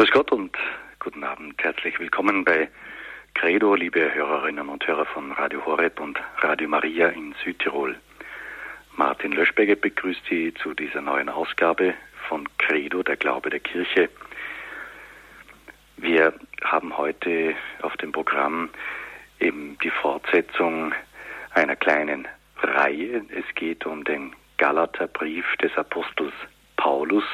Grüß Gott und guten Abend. Herzlich willkommen bei Credo, liebe Hörerinnen und Hörer von Radio Horeb und Radio Maria in Südtirol. Martin Löschberger begrüßt Sie zu dieser neuen Ausgabe von Credo, der Glaube der Kirche. Wir haben heute auf dem Programm eben die Fortsetzung einer kleinen Reihe. Es geht um den Galaterbrief des Apostels Paulus.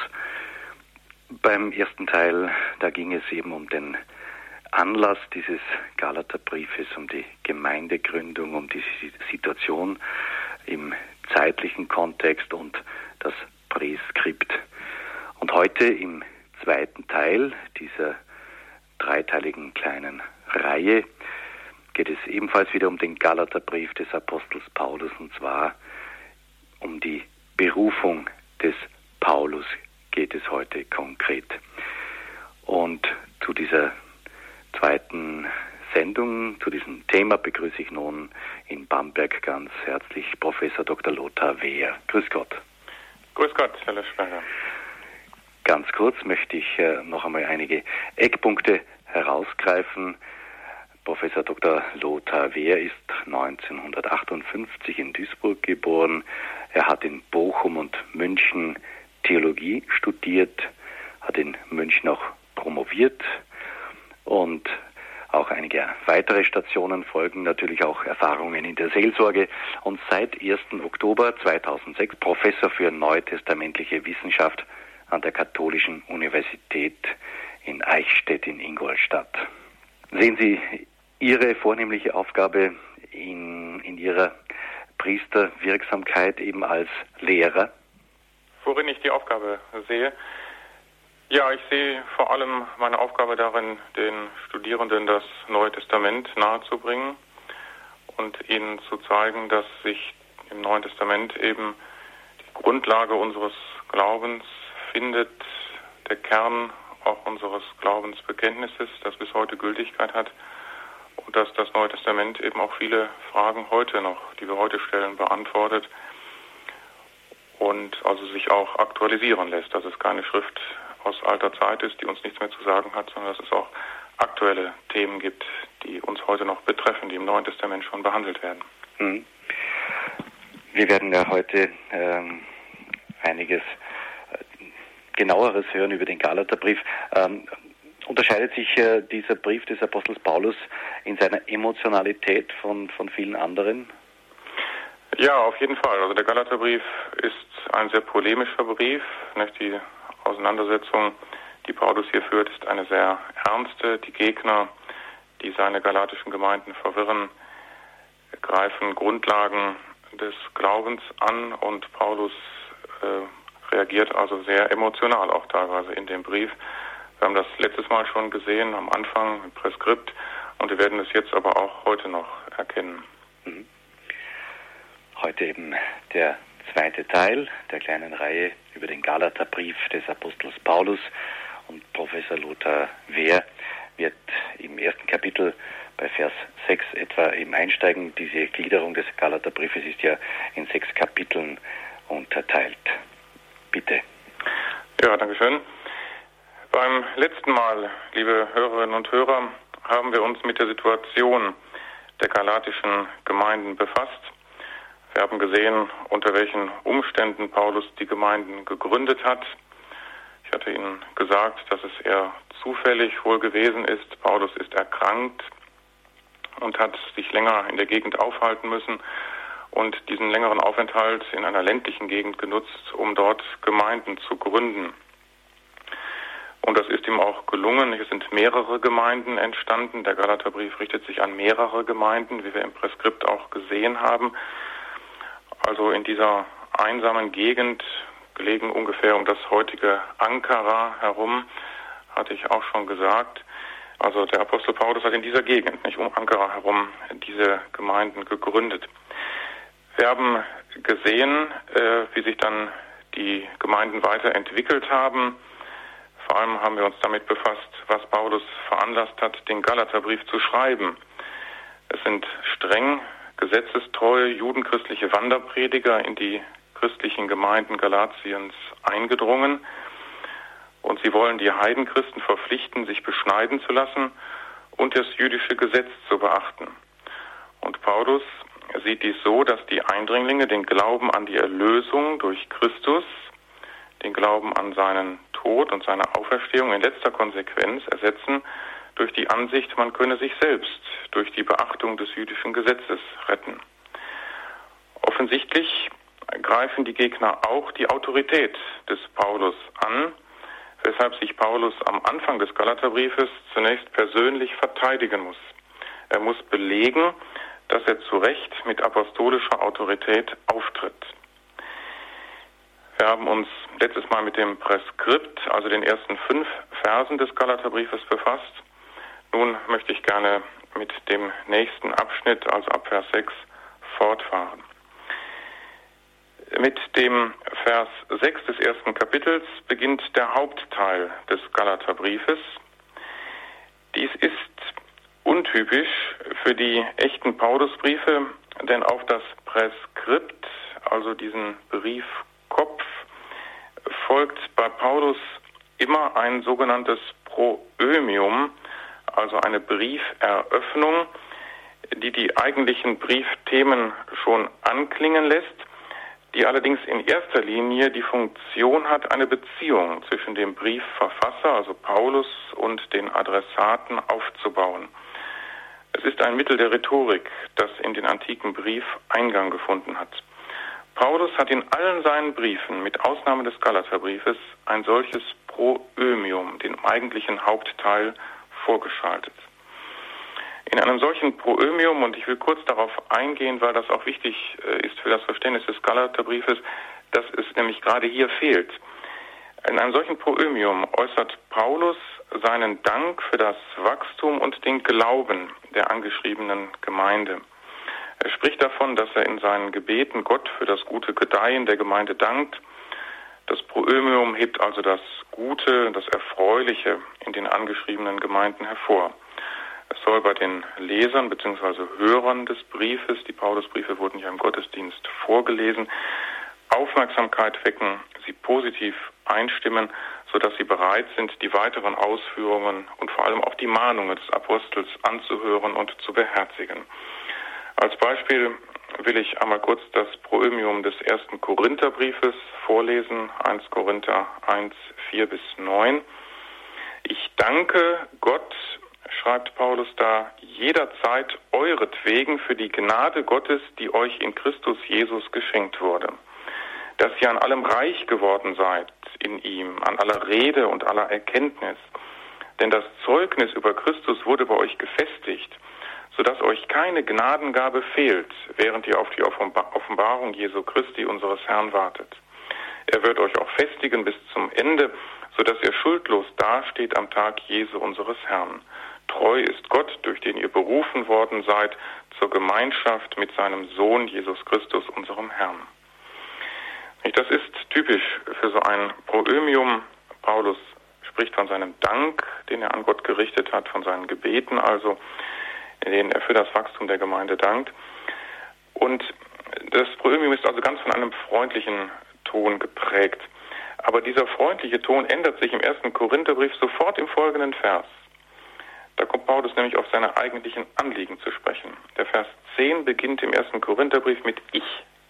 Beim ersten Teil, da ging es eben um den Anlass dieses Galaterbriefes, um die Gemeindegründung, um die Situation im zeitlichen Kontext und das Präskript. Und heute im zweiten Teil dieser dreiteiligen kleinen Reihe geht es ebenfalls wieder um den Galaterbrief des Apostels Paulus und zwar um die Berufung des Paulus geht es heute konkret. Und zu dieser zweiten Sendung, zu diesem Thema begrüße ich nun in Bamberg ganz herzlich Professor Dr. Lothar Wehr. Grüß Gott. Grüß Gott, Herr Löschberger. Ganz kurz möchte ich äh, noch einmal einige Eckpunkte herausgreifen. Professor Dr. Lothar Wehr ist 1958 in Duisburg geboren. Er hat in Bochum und München Theologie studiert, hat in München auch promoviert und auch einige weitere Stationen folgen, natürlich auch Erfahrungen in der Seelsorge und seit 1. Oktober 2006 Professor für neutestamentliche Wissenschaft an der Katholischen Universität in Eichstätt in Ingolstadt. Sehen Sie Ihre vornehmliche Aufgabe in, in Ihrer Priesterwirksamkeit eben als Lehrer? Worin ich die Aufgabe sehe. Ja, ich sehe vor allem meine Aufgabe darin, den Studierenden das Neue Testament nahezubringen und ihnen zu zeigen, dass sich im Neuen Testament eben die Grundlage unseres Glaubens findet, der Kern auch unseres Glaubensbekenntnisses, das bis heute Gültigkeit hat und dass das Neue Testament eben auch viele Fragen heute noch, die wir heute stellen, beantwortet und also sich auch aktualisieren lässt, dass es keine Schrift aus alter Zeit ist, die uns nichts mehr zu sagen hat, sondern dass es auch aktuelle Themen gibt, die uns heute noch betreffen, die im Neuen Testament schon behandelt werden. Hm. Wir werden ja heute ähm, einiges äh, genaueres hören über den Galaterbrief. Ähm, unterscheidet sich äh, dieser Brief des Apostels Paulus in seiner Emotionalität von, von vielen anderen? Ja, auf jeden Fall. Also der Galaterbrief ist ein sehr polemischer Brief. Die Auseinandersetzung, die Paulus hier führt, ist eine sehr ernste. Die Gegner, die seine galatischen Gemeinden verwirren, greifen Grundlagen des Glaubens an und Paulus äh, reagiert also sehr emotional auch teilweise in dem Brief. Wir haben das letztes Mal schon gesehen, am Anfang im Präskript, und wir werden es jetzt aber auch heute noch erkennen. Mhm. Heute eben der zweite Teil der kleinen Reihe über den Galaterbrief des Apostels Paulus und Professor Lothar Wehr wird im ersten Kapitel bei Vers 6 etwa eben einsteigen. Diese Gliederung des Galaterbriefes ist ja in sechs Kapiteln unterteilt. Bitte. Ja, danke schön. Beim letzten Mal, liebe Hörerinnen und Hörer, haben wir uns mit der Situation der galatischen Gemeinden befasst wir haben gesehen, unter welchen Umständen Paulus die Gemeinden gegründet hat. Ich hatte Ihnen gesagt, dass es eher zufällig wohl gewesen ist. Paulus ist erkrankt und hat sich länger in der Gegend aufhalten müssen und diesen längeren Aufenthalt in einer ländlichen Gegend genutzt, um dort Gemeinden zu gründen. Und das ist ihm auch gelungen. Es sind mehrere Gemeinden entstanden. Der Galaterbrief richtet sich an mehrere Gemeinden, wie wir im Präskript auch gesehen haben also in dieser einsamen Gegend, gelegen ungefähr um das heutige Ankara herum, hatte ich auch schon gesagt. Also der Apostel Paulus hat in dieser Gegend, nicht um Ankara herum, diese Gemeinden gegründet. Wir haben gesehen, äh, wie sich dann die Gemeinden weiterentwickelt haben. Vor allem haben wir uns damit befasst, was Paulus veranlasst hat, den Galaterbrief zu schreiben. Es sind streng gesetzestreue judenchristliche Wanderprediger in die christlichen Gemeinden Galatiens eingedrungen. und sie wollen die Heidenchristen verpflichten, sich beschneiden zu lassen und das jüdische Gesetz zu beachten. Und Paulus sieht dies so, dass die Eindringlinge den Glauben an die Erlösung durch Christus, den Glauben an seinen Tod und seine Auferstehung in letzter Konsequenz ersetzen durch die Ansicht, man könne sich selbst durch die Beachtung des jüdischen Gesetzes retten. Offensichtlich greifen die Gegner auch die Autorität des Paulus an, weshalb sich Paulus am Anfang des Galaterbriefes zunächst persönlich verteidigen muss. Er muss belegen, dass er zu Recht mit apostolischer Autorität auftritt. Wir haben uns letztes Mal mit dem Präskript, also den ersten fünf Versen des Galaterbriefes befasst. Nun möchte ich gerne mit dem nächsten Abschnitt, also ab Vers 6, fortfahren. Mit dem Vers 6 des ersten Kapitels beginnt der Hauptteil des Galaterbriefes. Dies ist untypisch für die echten Paulusbriefe, denn auf das Präskript, also diesen Briefkopf, folgt bei Paulus immer ein sogenanntes Proömium, also eine Brieferöffnung, die die eigentlichen Briefthemen schon anklingen lässt die allerdings in erster Linie die Funktion hat, eine Beziehung zwischen dem Briefverfasser, also Paulus, und den Adressaten aufzubauen. Es ist ein Mittel der Rhetorik, das in den antiken Brief Eingang gefunden hat. Paulus hat in allen seinen Briefen, mit Ausnahme des Galaterbriefes, ein solches Proömium, den eigentlichen Hauptteil, vorgeschaltet. In einem solchen Proömium, und ich will kurz darauf eingehen, weil das auch wichtig äh, ist für das Verständnis des Galaterbriefes, dass es nämlich gerade hier fehlt. In einem solchen Proömium äußert Paulus seinen Dank für das Wachstum und den Glauben der angeschriebenen Gemeinde. Er spricht davon, dass er in seinen Gebeten Gott für das gute Gedeihen der Gemeinde dankt. Das Proömium hebt also das Gute, das Erfreuliche in den angeschriebenen Gemeinden hervor. Es soll bei den Lesern bzw. Hörern des Briefes, die Paulusbriefe wurden ja im Gottesdienst vorgelesen, Aufmerksamkeit wecken, sie positiv einstimmen, sodass sie bereit sind, die weiteren Ausführungen und vor allem auch die Mahnungen des Apostels anzuhören und zu beherzigen. Als Beispiel will ich einmal kurz das Proömium des ersten Korintherbriefes vorlesen, 1 Korinther 1, 4 bis 9. Ich danke Gott schreibt Paulus da, jederzeit euretwegen für die Gnade Gottes, die euch in Christus Jesus geschenkt wurde. Dass ihr an allem reich geworden seid in ihm, an aller Rede und aller Erkenntnis. Denn das Zeugnis über Christus wurde bei euch gefestigt, sodass euch keine Gnadengabe fehlt, während ihr auf die Offenbarung Jesu Christi unseres Herrn wartet. Er wird euch auch festigen bis zum Ende, sodass ihr schuldlos dasteht am Tag Jesu unseres Herrn. Treu ist Gott, durch den ihr berufen worden seid zur Gemeinschaft mit seinem Sohn Jesus Christus, unserem Herrn. Das ist typisch für so ein Proömium. Paulus spricht von seinem Dank, den er an Gott gerichtet hat, von seinen Gebeten also, denen er für das Wachstum der Gemeinde dankt. Und das Proömium ist also ganz von einem freundlichen Ton geprägt. Aber dieser freundliche Ton ändert sich im ersten Korintherbrief sofort im folgenden Vers. Da kommt Paulus nämlich auf seine eigentlichen Anliegen zu sprechen. Der Vers 10 beginnt im ersten Korintherbrief mit Ich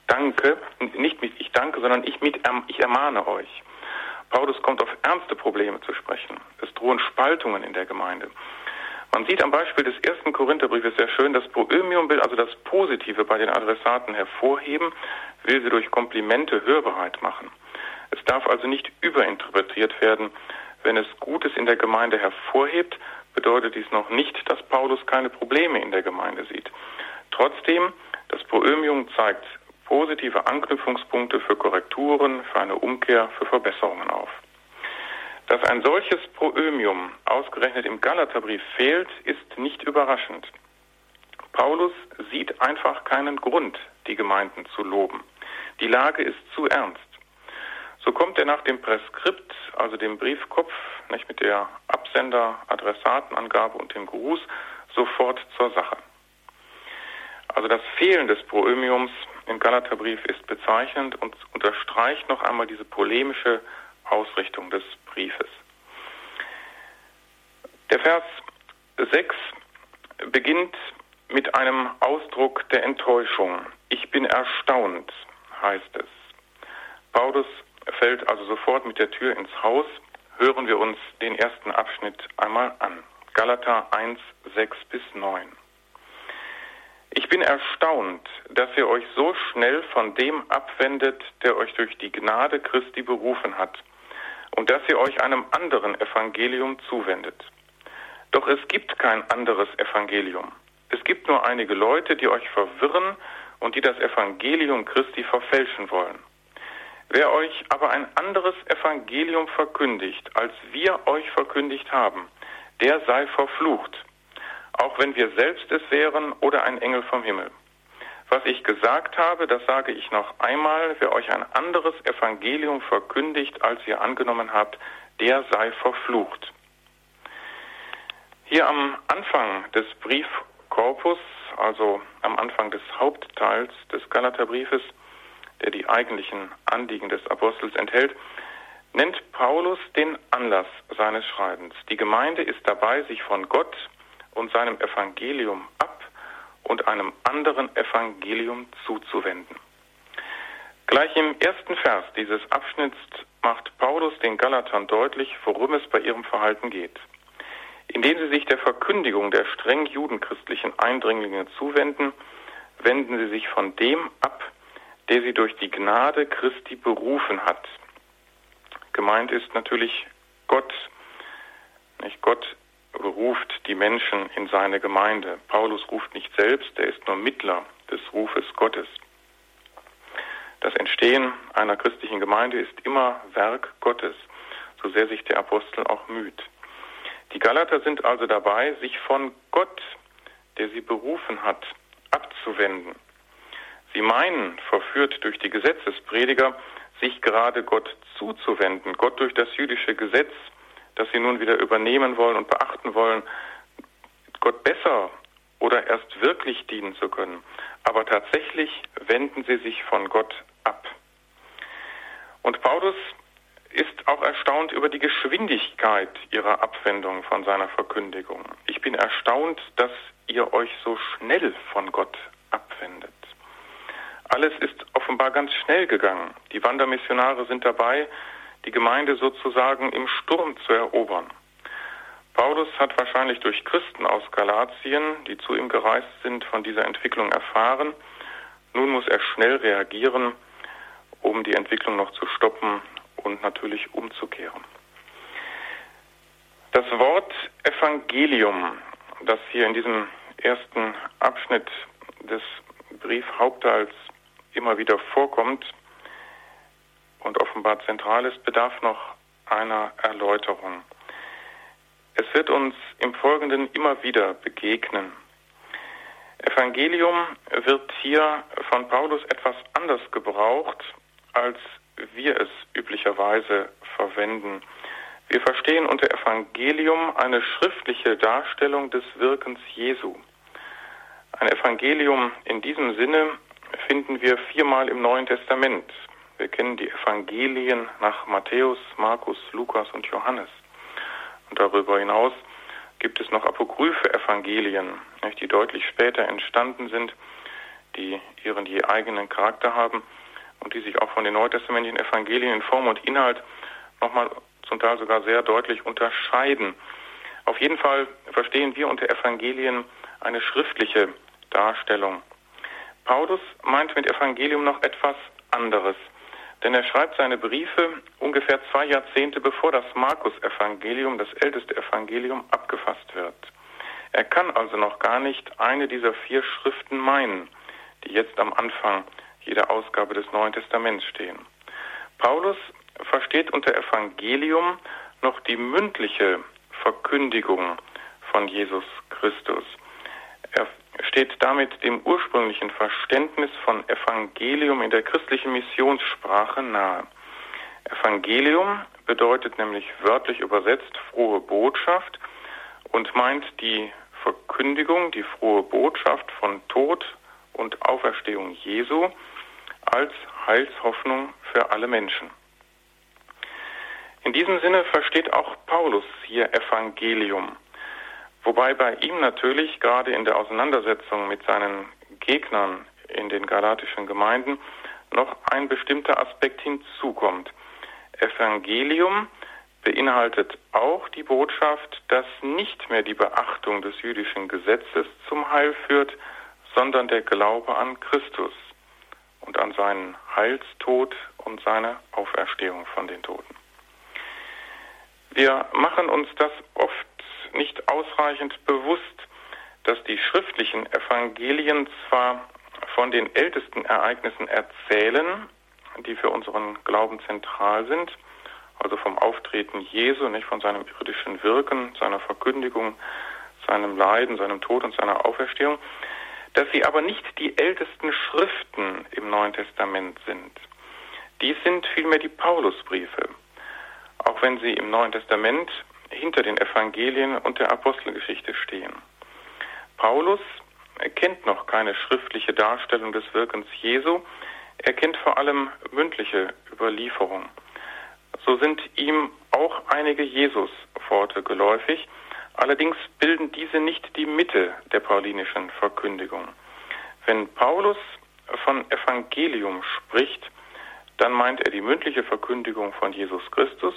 danke, nicht mit Ich danke, sondern ich, mit, ich ermahne euch. Paulus kommt auf ernste Probleme zu sprechen. Es drohen Spaltungen in der Gemeinde. Man sieht am Beispiel des ersten Korintherbriefes sehr schön, das Proömium will also das Positive bei den Adressaten hervorheben, will sie durch Komplimente hörbereit machen. Es darf also nicht überinterpretiert werden. Wenn es Gutes in der Gemeinde hervorhebt, bedeutet dies noch nicht, dass Paulus keine Probleme in der Gemeinde sieht. Trotzdem, das Proömium zeigt positive Anknüpfungspunkte für Korrekturen, für eine Umkehr, für Verbesserungen auf. Dass ein solches Proömium ausgerechnet im Galaterbrief fehlt, ist nicht überraschend. Paulus sieht einfach keinen Grund, die Gemeinden zu loben. Die Lage ist zu ernst. So kommt er nach dem Präskript, also dem Briefkopf, nicht mit der Absender, Adressatenangabe und dem Gruß, sofort zur Sache. Also das Fehlen des Proömiums im Galaterbrief ist bezeichnend und unterstreicht noch einmal diese polemische Ausrichtung des Briefes. Der Vers 6 beginnt mit einem Ausdruck der Enttäuschung. Ich bin erstaunt, heißt es. Paulus fällt also sofort mit der Tür ins Haus. Hören wir uns den ersten Abschnitt einmal an. Galater 1, 6 bis 9. Ich bin erstaunt, dass ihr euch so schnell von dem abwendet, der euch durch die Gnade Christi berufen hat, und dass ihr euch einem anderen Evangelium zuwendet. Doch es gibt kein anderes Evangelium. Es gibt nur einige Leute, die euch verwirren und die das Evangelium Christi verfälschen wollen. Wer euch aber ein anderes Evangelium verkündigt, als wir euch verkündigt haben, der sei verflucht, auch wenn wir selbst es wären oder ein Engel vom Himmel. Was ich gesagt habe, das sage ich noch einmal, wer euch ein anderes Evangelium verkündigt, als ihr angenommen habt, der sei verflucht. Hier am Anfang des Briefkorpus, also am Anfang des Hauptteils des Galaterbriefes, der die eigentlichen Anliegen des Apostels enthält, nennt Paulus den Anlass seines Schreibens. Die Gemeinde ist dabei, sich von Gott und seinem Evangelium und einem anderen Evangelium zuzuwenden. Gleich im ersten Vers dieses Abschnitts macht Paulus den Galatern deutlich, worum es bei ihrem Verhalten geht. Indem sie sich der Verkündigung der streng judenchristlichen Eindringlinge zuwenden, wenden sie sich von dem ab, der sie durch die Gnade Christi berufen hat. Gemeint ist natürlich Gott. Nicht Gott beruft die Menschen in seine Gemeinde. Paulus ruft nicht selbst, er ist nur Mittler des Rufes Gottes. Das Entstehen einer christlichen Gemeinde ist immer Werk Gottes, so sehr sich der Apostel auch müht. Die Galater sind also dabei, sich von Gott, der sie berufen hat, abzuwenden. Sie meinen, verführt durch die Gesetzesprediger, sich gerade Gott zuzuwenden, Gott durch das jüdische Gesetz, das sie nun wieder übernehmen wollen und beachten wollen, Gott besser oder erst wirklich dienen zu können. Aber tatsächlich wenden sie sich von Gott ab. Und Paulus ist auch erstaunt über die Geschwindigkeit ihrer Abwendung von seiner Verkündigung. Ich bin erstaunt, dass ihr euch so schnell von Gott abwendet. Alles ist offenbar ganz schnell gegangen. Die Wandermissionare sind dabei, die Gemeinde sozusagen im Sturm zu erobern. Paulus hat wahrscheinlich durch Christen aus Galatien, die zu ihm gereist sind, von dieser Entwicklung erfahren. Nun muss er schnell reagieren, um die Entwicklung noch zu stoppen und natürlich umzukehren. Das Wort Evangelium, das hier in diesem ersten Abschnitt des Briefhauptteils immer wieder vorkommt und offenbar zentral ist, bedarf noch einer Erläuterung. Es wird uns im Folgenden immer wieder begegnen. Evangelium wird hier von Paulus etwas anders gebraucht, als wir es üblicherweise verwenden. Wir verstehen unter Evangelium eine schriftliche Darstellung des Wirkens Jesu. Ein Evangelium in diesem Sinne finden wir viermal im Neuen Testament. Wir kennen die Evangelien nach Matthäus, Markus, Lukas und Johannes. Und darüber hinaus gibt es noch apokryphe Evangelien, die deutlich später entstanden sind, die ihren je eigenen Charakter haben und die sich auch von den neutestamentlichen Evangelien in Form und Inhalt nochmal zum Teil sogar sehr deutlich unterscheiden. Auf jeden Fall verstehen wir unter Evangelien eine schriftliche Darstellung Paulus meint mit Evangelium noch etwas anderes. Denn er schreibt seine Briefe ungefähr zwei Jahrzehnte bevor das Markus-Evangelium, das älteste Evangelium, abgefasst wird. Er kann also noch gar nicht eine dieser vier Schriften meinen, die jetzt am Anfang jeder Ausgabe des Neuen Testaments stehen. Paulus versteht unter Evangelium noch die mündliche Verkündigung von Jesus Christus. Er steht damit dem ursprünglichen Verständnis von Evangelium in der christlichen Missionssprache nahe. Evangelium bedeutet nämlich wörtlich übersetzt frohe Botschaft und meint die Verkündigung, die frohe Botschaft von Tod und Auferstehung Jesu als Heilshoffnung für alle Menschen. In diesem Sinne versteht auch Paulus hier Evangelium. Wobei bei ihm natürlich gerade in der Auseinandersetzung mit seinen Gegnern in den galatischen Gemeinden noch ein bestimmter Aspekt hinzukommt. Evangelium beinhaltet auch die Botschaft, dass nicht mehr die Beachtung des jüdischen Gesetzes zum Heil führt, sondern der Glaube an Christus und an seinen Heilstod und seine Auferstehung von den Toten. Wir machen uns das oft nicht ausreichend bewusst, dass die schriftlichen Evangelien zwar von den ältesten Ereignissen erzählen, die für unseren Glauben zentral sind, also vom Auftreten Jesu, nicht von seinem irdischen Wirken, seiner Verkündigung, seinem Leiden, seinem Tod und seiner Auferstehung, dass sie aber nicht die ältesten Schriften im Neuen Testament sind. Dies sind vielmehr die Paulusbriefe, auch wenn sie im Neuen Testament hinter den Evangelien und der Apostelgeschichte stehen. Paulus erkennt noch keine schriftliche Darstellung des Wirkens Jesu, er kennt vor allem mündliche Überlieferung. So sind ihm auch einige Jesus-Worte geläufig, allerdings bilden diese nicht die Mitte der paulinischen Verkündigung. Wenn Paulus von Evangelium spricht, dann meint er die mündliche Verkündigung von Jesus Christus,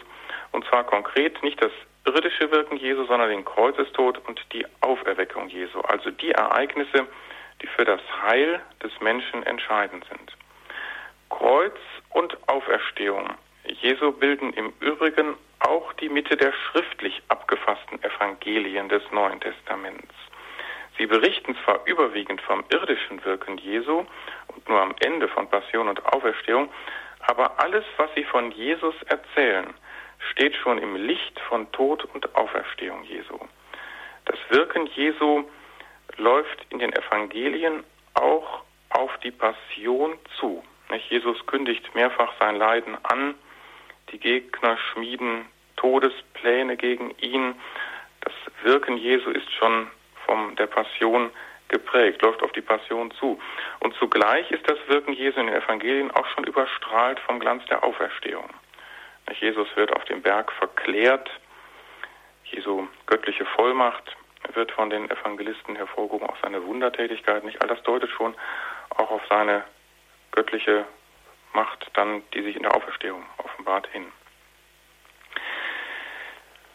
und zwar konkret nicht das irdische Wirken Jesu, sondern den Kreuzestod und die Auferweckung Jesu, also die Ereignisse, die für das Heil des Menschen entscheidend sind. Kreuz und Auferstehung Jesu bilden im Übrigen auch die Mitte der schriftlich abgefassten Evangelien des Neuen Testaments. Sie berichten zwar überwiegend vom irdischen Wirken Jesu und nur am Ende von Passion und Auferstehung, aber alles, was sie von Jesus erzählen, steht schon im Licht von Tod und Auferstehung Jesu. Das Wirken Jesu läuft in den Evangelien auch auf die Passion zu. Jesus kündigt mehrfach sein Leiden an, die Gegner schmieden Todespläne gegen ihn. Das Wirken Jesu ist schon von der Passion geprägt, läuft auf die Passion zu. Und zugleich ist das Wirken Jesu in den Evangelien auch schon überstrahlt vom Glanz der Auferstehung. Jesus wird auf dem Berg verklärt. Jesu göttliche Vollmacht wird von den Evangelisten hervorgehoben, auch seine Wundertätigkeit. Nicht all das deutet schon auch auf seine göttliche Macht, dann, die sich in der Auferstehung offenbart, hin.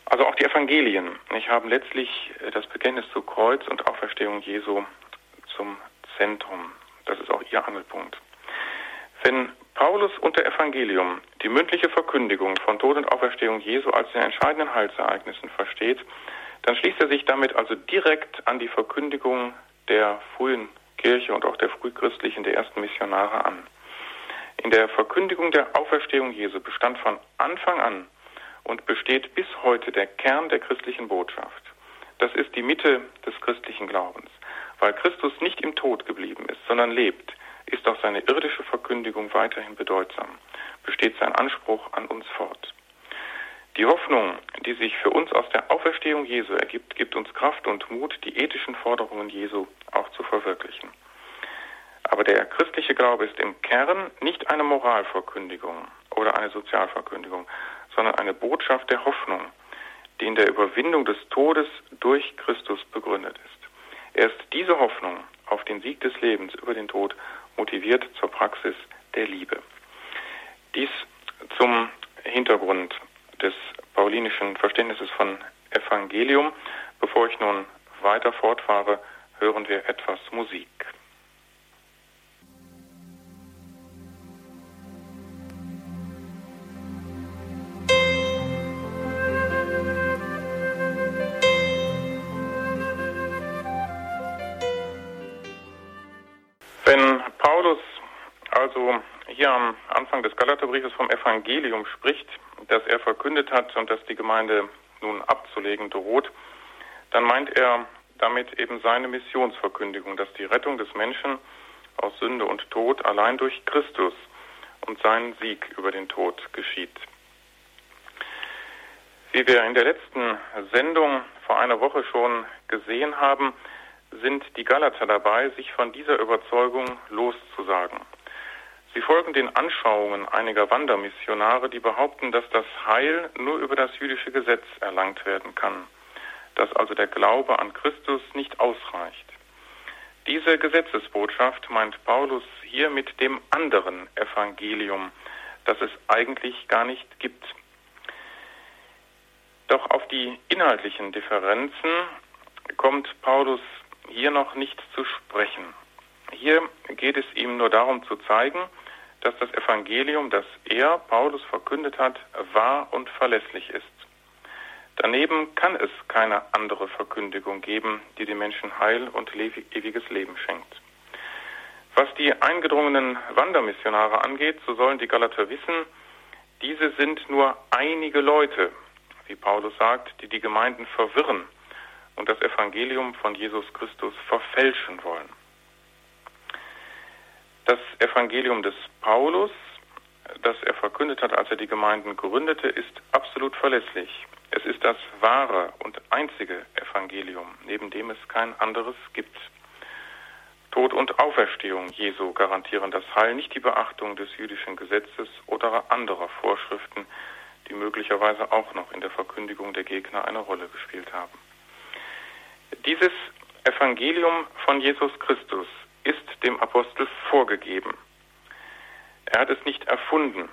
Also auch die Evangelien nicht, haben letztlich das Bekenntnis zu Kreuz und Auferstehung Jesu zum Zentrum. Das ist auch ihr Angelpunkt. Wenn Paulus unter Evangelium die mündliche Verkündigung von Tod und Auferstehung Jesu als den entscheidenden Heilsereignissen versteht, dann schließt er sich damit also direkt an die Verkündigung der frühen Kirche und auch der frühchristlichen, der ersten Missionare an. In der Verkündigung der Auferstehung Jesu bestand von Anfang an und besteht bis heute der Kern der christlichen Botschaft. Das ist die Mitte des christlichen Glaubens. Weil Christus nicht im Tod geblieben ist, sondern lebt, ist auch seine irdische Verkündigung weiterhin bedeutsam, besteht sein Anspruch an uns fort. Die Hoffnung, die sich für uns aus der Auferstehung Jesu ergibt, gibt uns Kraft und Mut, die ethischen Forderungen Jesu auch zu verwirklichen. Aber der christliche Glaube ist im Kern nicht eine Moralverkündigung oder eine Sozialverkündigung, sondern eine Botschaft der Hoffnung, die in der Überwindung des Todes durch Christus begründet ist. Erst diese Hoffnung auf den Sieg des Lebens über den Tod motiviert zur Praxis der Liebe. Dies zum Hintergrund des paulinischen Verständnisses von Evangelium. Bevor ich nun weiter fortfahre, hören wir etwas Musik. Hier am Anfang des Galaterbriefes vom Evangelium spricht, das er verkündet hat und das die Gemeinde nun abzulegen droht, dann meint er damit eben seine Missionsverkündigung, dass die Rettung des Menschen aus Sünde und Tod allein durch Christus und seinen Sieg über den Tod geschieht. Wie wir in der letzten Sendung vor einer Woche schon gesehen haben, sind die Galater dabei, sich von dieser Überzeugung loszusagen. Sie folgen den Anschauungen einiger Wandermissionare, die behaupten, dass das Heil nur über das jüdische Gesetz erlangt werden kann. dass also der Glaube an Christus nicht ausreicht. Diese Gesetzesbotschaft meint Paulus hier mit dem anderen Evangelium, das es eigentlich gar nicht gibt. Doch auf die inhaltlichen Differenzen kommt Paulus hier noch nicht zu sprechen. Hier geht es ihm nur darum zu zeigen, dass das Evangelium, das er, Paulus, verkündet hat, wahr und verlässlich ist. Daneben kann es keine andere Verkündigung geben, die den Menschen Heil und ewiges Leben schenkt. Was die eingedrungenen Wandermissionare angeht, so sollen die Galater wissen, diese sind nur einige Leute, wie Paulus sagt, die die Gemeinden verwirren und das Evangelium von Jesus Christus verfälschen wollen. Das Evangelium des Paulus, das er verkündet hat, als er die Gemeinden gründete, ist absolut verlässlich. Es ist das wahre und einzige Evangelium, neben dem es kein anderes gibt. Tod und Auferstehung Jesu garantieren das Heil, nicht die Beachtung des jüdischen Gesetzes oder anderer Vorschriften, die möglicherweise auch noch in der Verkündigung der Gegner eine Rolle gespielt haben. Dieses Evangelium von Jesus Christus ist dem Apostel vorgegeben. Er hat es nicht erfunden.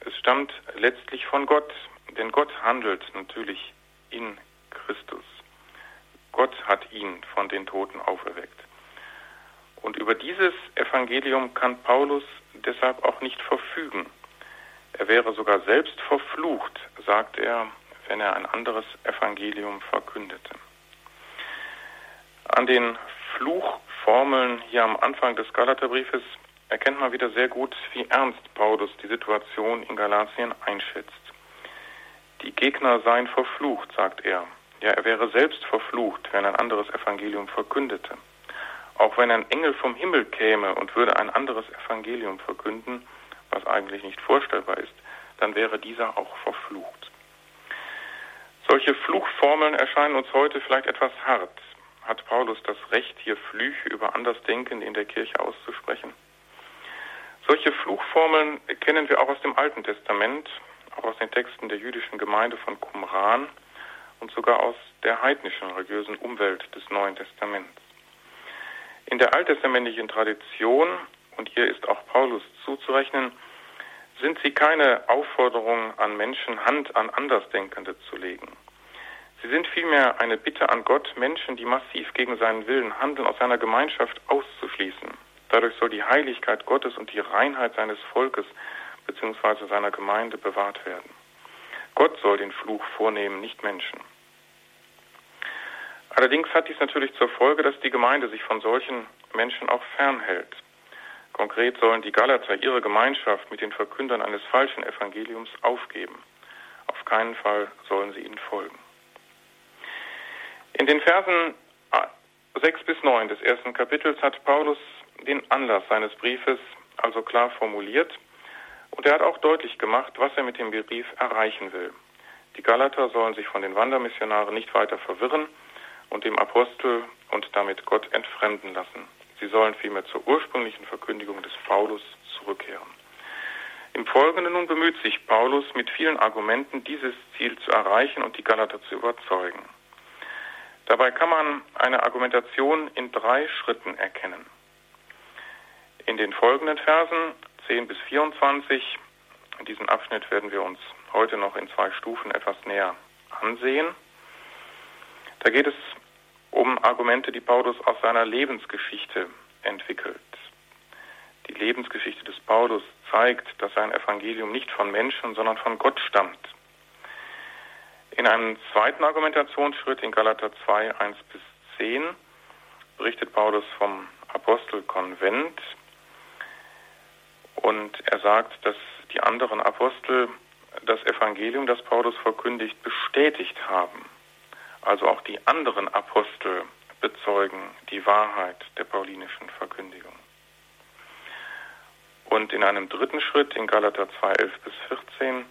Es stammt letztlich von Gott, denn Gott handelt natürlich in Christus. Gott hat ihn von den Toten auferweckt. Und über dieses Evangelium kann Paulus deshalb auch nicht verfügen. Er wäre sogar selbst verflucht, sagt er, wenn er ein anderes Evangelium verkündete. An den Fluchformeln hier am Anfang des Galaterbriefes erkennt man wieder sehr gut, wie ernst Paulus die Situation in Galatien einschätzt. Die Gegner seien verflucht, sagt er. Ja, er wäre selbst verflucht, wenn ein anderes Evangelium verkündete. Auch wenn ein Engel vom Himmel käme und würde ein anderes Evangelium verkünden, was eigentlich nicht vorstellbar ist, dann wäre dieser auch verflucht. Solche Fluchformeln erscheinen uns heute vielleicht etwas hart. Hat Paulus das Recht, hier Flüche über Andersdenken in der Kirche auszusprechen? Solche Fluchformeln kennen wir auch aus dem Alten Testament, auch aus den Texten der jüdischen Gemeinde von Qumran und sogar aus der heidnischen religiösen Umwelt des Neuen Testaments. In der alttestamentlichen Tradition, und hier ist auch Paulus zuzurechnen, sind sie keine Aufforderung an Menschen, Hand an Andersdenkende zu legen. Sie sind vielmehr eine Bitte an Gott, Menschen, die massiv gegen seinen Willen handeln, aus seiner Gemeinschaft auszuschließen. Dadurch soll die Heiligkeit Gottes und die Reinheit seines Volkes bzw. seiner Gemeinde bewahrt werden. Gott soll den Fluch vornehmen, nicht Menschen. Allerdings hat dies natürlich zur Folge, dass die Gemeinde sich von solchen Menschen auch fernhält. Konkret sollen die Galater ihre Gemeinschaft mit den Verkündern eines falschen Evangeliums aufgeben. Auf keinen Fall sollen sie ihnen folgen. In den Versen 6 bis 9 des ersten Kapitels hat Paulus den Anlass seines Briefes also klar formuliert und er hat auch deutlich gemacht, was er mit dem Brief erreichen will. Die Galater sollen sich von den Wandermissionaren nicht weiter verwirren und dem Apostel und damit Gott entfremden lassen. Sie sollen vielmehr zur ursprünglichen Verkündigung des Paulus zurückkehren. Im Folgenden nun bemüht sich Paulus mit vielen Argumenten, dieses Ziel zu erreichen und die Galater zu überzeugen. Dabei kann man eine Argumentation in drei Schritten erkennen. In den folgenden Versen 10 bis 24. Diesen Abschnitt werden wir uns heute noch in zwei Stufen etwas näher ansehen. Da geht es um Argumente, die Paulus aus seiner Lebensgeschichte entwickelt. Die Lebensgeschichte des Paulus zeigt, dass sein Evangelium nicht von Menschen, sondern von Gott stammt. In einem zweiten Argumentationsschritt in Galater 2, 1 bis 10 berichtet Paulus vom Apostelkonvent, und er sagt, dass die anderen Apostel das Evangelium, das Paulus verkündigt, bestätigt haben. Also auch die anderen Apostel bezeugen die Wahrheit der paulinischen Verkündigung. Und in einem dritten Schritt in Galater 2, 11 bis 14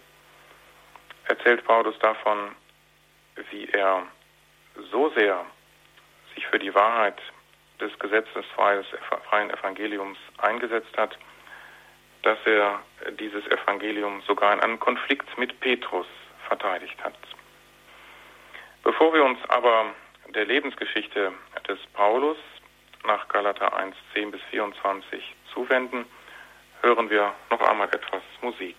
erzählt Paulus davon, wie er so sehr sich für die Wahrheit des Gesetzes freien Evangeliums eingesetzt hat, dass er dieses Evangelium sogar in einem Konflikt mit Petrus verteidigt hat. Bevor wir uns aber der Lebensgeschichte des Paulus nach Galater 1, 10 bis 24 zuwenden, hören wir noch einmal etwas Musik.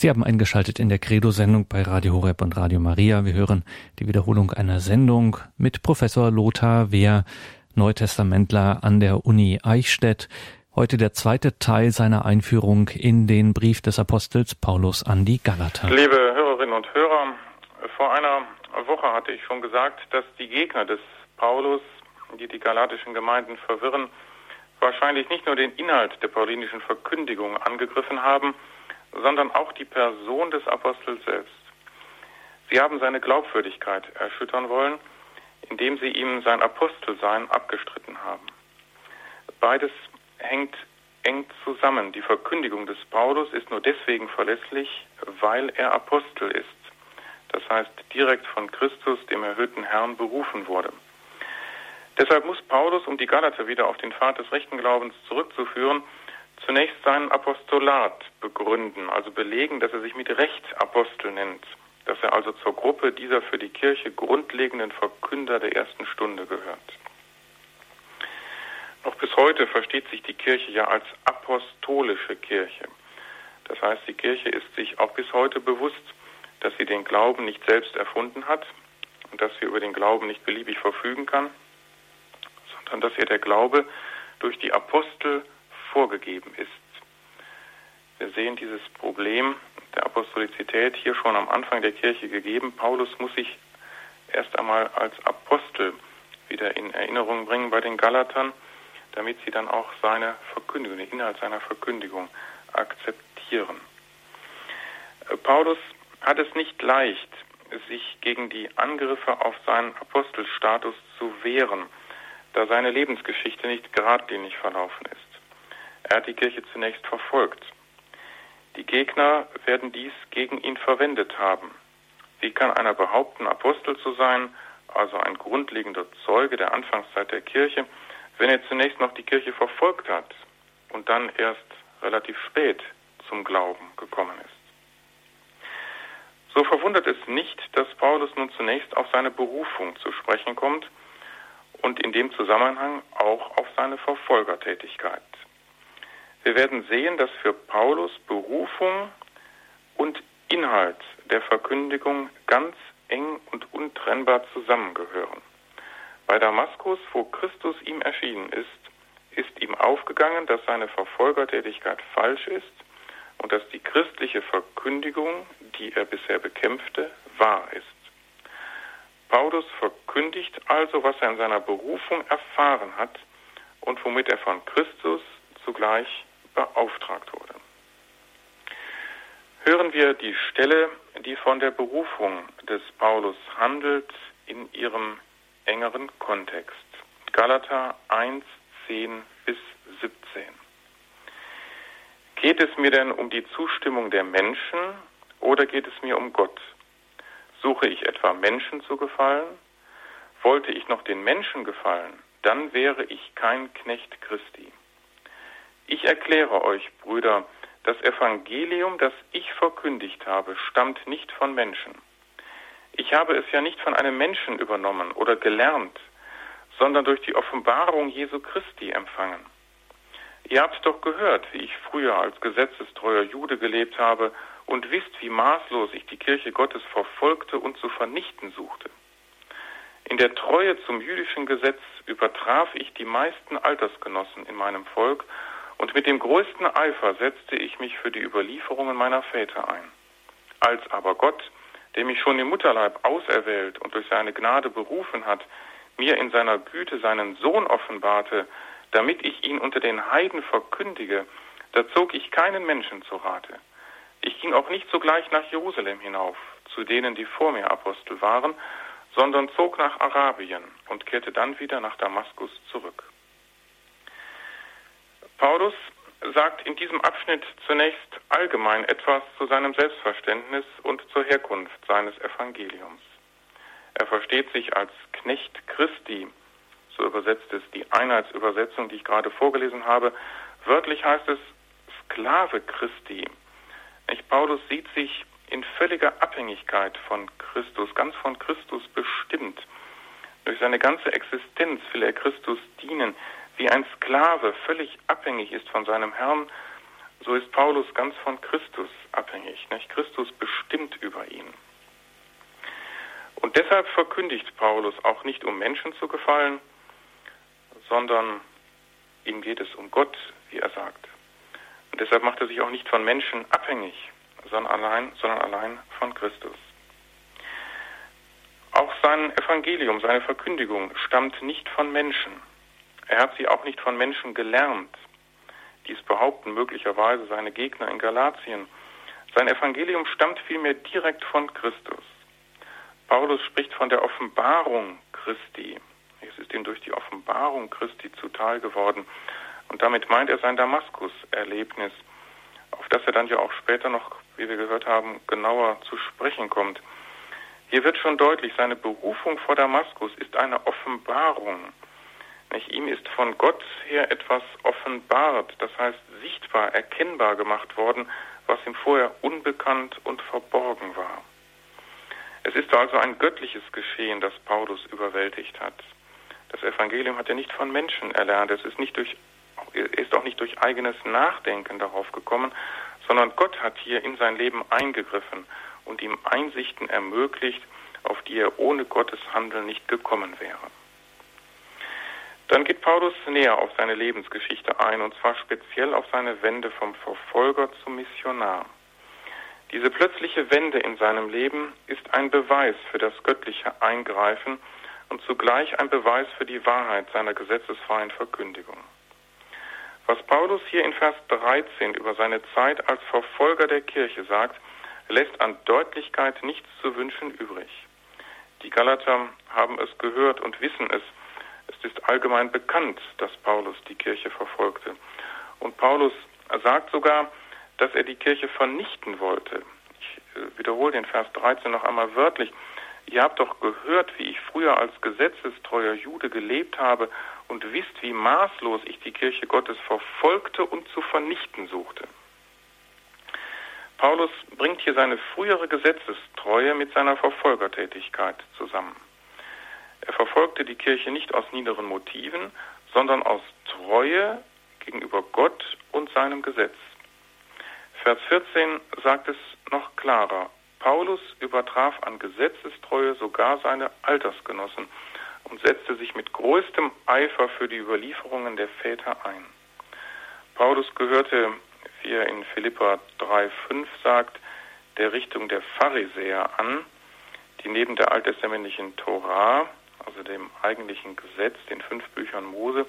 Sie haben eingeschaltet in der Credo-Sendung bei Radio Horeb und Radio Maria. Wir hören die Wiederholung einer Sendung mit Professor Lothar Wehr, Neutestamentler an der Uni Eichstätt. Heute der zweite Teil seiner Einführung in den Brief des Apostels Paulus an die Galater. Liebe Hörerinnen und Hörer, vor einer Woche hatte ich schon gesagt, dass die Gegner des Paulus, die die galatischen Gemeinden verwirren, wahrscheinlich nicht nur den Inhalt der paulinischen Verkündigung angegriffen haben, sondern auch die Person des Apostels selbst. Sie haben seine Glaubwürdigkeit erschüttern wollen, indem sie ihm sein Apostelsein abgestritten haben. Beides hängt eng zusammen. Die Verkündigung des Paulus ist nur deswegen verlässlich, weil er Apostel ist. Das heißt, direkt von Christus, dem erhöhten Herrn, berufen wurde. Deshalb muss Paulus, um die Galater wieder auf den Pfad des rechten Glaubens zurückzuführen, zunächst seinen Apostolat begründen, also belegen, dass er sich mit Recht Apostel nennt, dass er also zur Gruppe dieser für die Kirche grundlegenden Verkünder der ersten Stunde gehört. Noch bis heute versteht sich die Kirche ja als apostolische Kirche. Das heißt, die Kirche ist sich auch bis heute bewusst, dass sie den Glauben nicht selbst erfunden hat und dass sie über den Glauben nicht beliebig verfügen kann, sondern dass ihr der Glaube durch die Apostel vorgegeben ist. Wir sehen dieses Problem der Apostolizität hier schon am Anfang der Kirche gegeben. Paulus muss sich erst einmal als Apostel wieder in Erinnerung bringen bei den Galatern, damit sie dann auch seine Verkündigung, den Inhalt seiner Verkündigung akzeptieren. Äh, Paulus hat es nicht leicht, sich gegen die Angriffe auf seinen Apostelstatus zu wehren, da seine Lebensgeschichte nicht geradlinig verlaufen ist. Er hat die Kirche zunächst verfolgt. Die Gegner werden dies gegen ihn verwendet haben. Wie kann einer behaupten, Apostel zu sein, also ein grundlegender Zeuge der Anfangszeit der Kirche, wenn er zunächst noch die Kirche verfolgt hat und dann erst relativ spät zum Glauben gekommen ist? So verwundert es nicht, dass Paulus nun zunächst auf seine Berufung zu sprechen kommt und in dem Zusammenhang auch auf seine Verfolgertätigkeit. Wir werden sehen, dass für Paulus Berufung und Inhalt der Verkündigung ganz eng und untrennbar zusammengehören. Bei Damaskus, wo Christus ihm erschienen ist, ist ihm aufgegangen, dass seine Verfolgertätigkeit falsch ist und dass die christliche Verkündigung, die er bisher bekämpfte, wahr ist. Paulus verkündigt also, was er in seiner Berufung erfahren hat und womit er von Christus zugleich beauftragt wurde. Hören wir die Stelle, die von der Berufung des Paulus handelt, in ihrem engeren Kontext. Galater 1, 10 bis 17. Geht es mir denn um die Zustimmung der Menschen oder geht es mir um Gott? Suche ich etwa Menschen zu gefallen? Wollte ich noch den Menschen gefallen, dann wäre ich kein Knecht Christi. Ich erkläre euch, Brüder, das Evangelium, das ich verkündigt habe, stammt nicht von Menschen. Ich habe es ja nicht von einem Menschen übernommen oder gelernt, sondern durch die Offenbarung Jesu Christi empfangen. Ihr habt doch gehört, wie ich früher als gesetzestreuer Jude gelebt habe und wisst, wie maßlos ich die Kirche Gottes verfolgte und zu vernichten suchte. In der Treue zum jüdischen Gesetz übertraf ich die meisten Altersgenossen in meinem Volk und mit dem größten Eifer setzte ich mich für die Überlieferungen meiner Väter ein. Als aber Gott, der mich schon im Mutterleib auserwählt und durch seine Gnade berufen hat, mir in seiner Güte seinen Sohn offenbarte, damit ich ihn unter den Heiden verkündige, da zog ich keinen Menschen zu Rate. Ich ging auch nicht sogleich nach Jerusalem hinauf, zu denen, die vor mir Apostel waren, sondern zog nach Arabien und kehrte dann wieder nach Damaskus zurück. Paulus sagt in diesem Abschnitt zunächst allgemein etwas zu seinem Selbstverständnis und zur Herkunft seines Evangeliums. Er versteht sich als Knecht Christi, so übersetzt es die Einheitsübersetzung, die ich gerade vorgelesen habe. Wörtlich heißt es Sklave Christi. Nicht? Paulus sieht sich in völliger Abhängigkeit von Christus, ganz von Christus bestimmt. Durch seine ganze Existenz will er Christus dienen. Wie ein Sklave völlig abhängig ist von seinem Herrn, so ist Paulus ganz von Christus abhängig. Nicht? Christus bestimmt über ihn. Und deshalb verkündigt Paulus auch nicht, um Menschen zu gefallen, sondern ihm geht es um Gott, wie er sagt. Und deshalb macht er sich auch nicht von Menschen abhängig, sondern allein, sondern allein von Christus. Auch sein Evangelium, seine Verkündigung stammt nicht von Menschen. Er hat sie auch nicht von Menschen gelernt. Dies behaupten möglicherweise seine Gegner in Galatien. Sein Evangelium stammt vielmehr direkt von Christus. Paulus spricht von der Offenbarung Christi. Es ist ihm durch die Offenbarung Christi zuteil geworden. Und damit meint er sein Damaskus-Erlebnis, auf das er dann ja auch später noch, wie wir gehört haben, genauer zu sprechen kommt. Hier wird schon deutlich, seine Berufung vor Damaskus ist eine Offenbarung. Nicht? Ihm ist von Gott her etwas offenbart, das heißt sichtbar, erkennbar gemacht worden, was ihm vorher unbekannt und verborgen war. Es ist also ein göttliches Geschehen, das Paulus überwältigt hat. Das Evangelium hat er nicht von Menschen erlernt, es ist, nicht durch, ist auch nicht durch eigenes Nachdenken darauf gekommen, sondern Gott hat hier in sein Leben eingegriffen und ihm Einsichten ermöglicht, auf die er ohne Gottes Handeln nicht gekommen wäre. Dann geht Paulus näher auf seine Lebensgeschichte ein, und zwar speziell auf seine Wende vom Verfolger zum Missionar. Diese plötzliche Wende in seinem Leben ist ein Beweis für das göttliche Eingreifen und zugleich ein Beweis für die Wahrheit seiner gesetzesfreien Verkündigung. Was Paulus hier in Vers 13 über seine Zeit als Verfolger der Kirche sagt, lässt an Deutlichkeit nichts zu wünschen übrig. Die Galater haben es gehört und wissen es, ist allgemein bekannt, dass Paulus die Kirche verfolgte. Und Paulus sagt sogar, dass er die Kirche vernichten wollte. Ich äh, wiederhole den Vers 13 noch einmal wörtlich. Ihr habt doch gehört, wie ich früher als gesetzestreuer Jude gelebt habe und wisst, wie maßlos ich die Kirche Gottes verfolgte und zu vernichten suchte. Paulus bringt hier seine frühere Gesetzestreue mit seiner Verfolgertätigkeit zusammen. Er verfolgte die Kirche nicht aus niederen Motiven, sondern aus Treue gegenüber Gott und seinem Gesetz. Vers 14 sagt es noch klarer. Paulus übertraf an Gesetzestreue sogar seine Altersgenossen und setzte sich mit größtem Eifer für die Überlieferungen der Väter ein. Paulus gehörte, wie er in Philippa 3,5 sagt, der Richtung der Pharisäer an, die neben der alttestamentlichen Torah also dem eigentlichen Gesetz, den fünf Büchern Mose,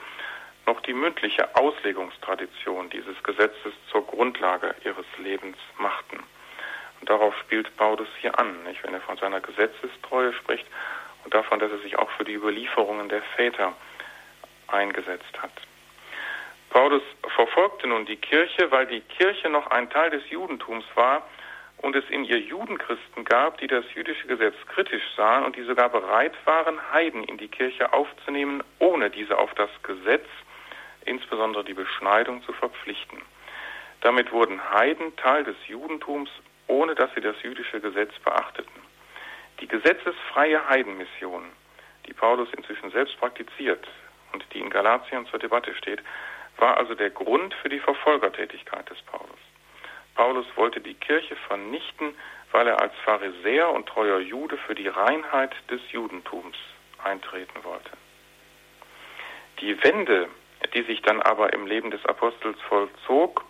noch die mündliche Auslegungstradition dieses Gesetzes zur Grundlage ihres Lebens machten. Und darauf spielt Paulus hier an, nicht? wenn er von seiner Gesetzestreue spricht und davon, dass er sich auch für die Überlieferungen der Väter eingesetzt hat. Paulus verfolgte nun die Kirche, weil die Kirche noch ein Teil des Judentums war, und es in ihr Judenchristen gab, die das jüdische Gesetz kritisch sahen und die sogar bereit waren, Heiden in die Kirche aufzunehmen, ohne diese auf das Gesetz, insbesondere die Beschneidung, zu verpflichten. Damit wurden Heiden Teil des Judentums, ohne dass sie das jüdische Gesetz beachteten. Die gesetzesfreie Heidenmission, die Paulus inzwischen selbst praktiziert und die in Galatien zur Debatte steht, war also der Grund für die Verfolgertätigkeit des Paulus. Paulus wollte die Kirche vernichten, weil er als Pharisäer und treuer Jude für die Reinheit des Judentums eintreten wollte. Die Wende, die sich dann aber im Leben des Apostels vollzog,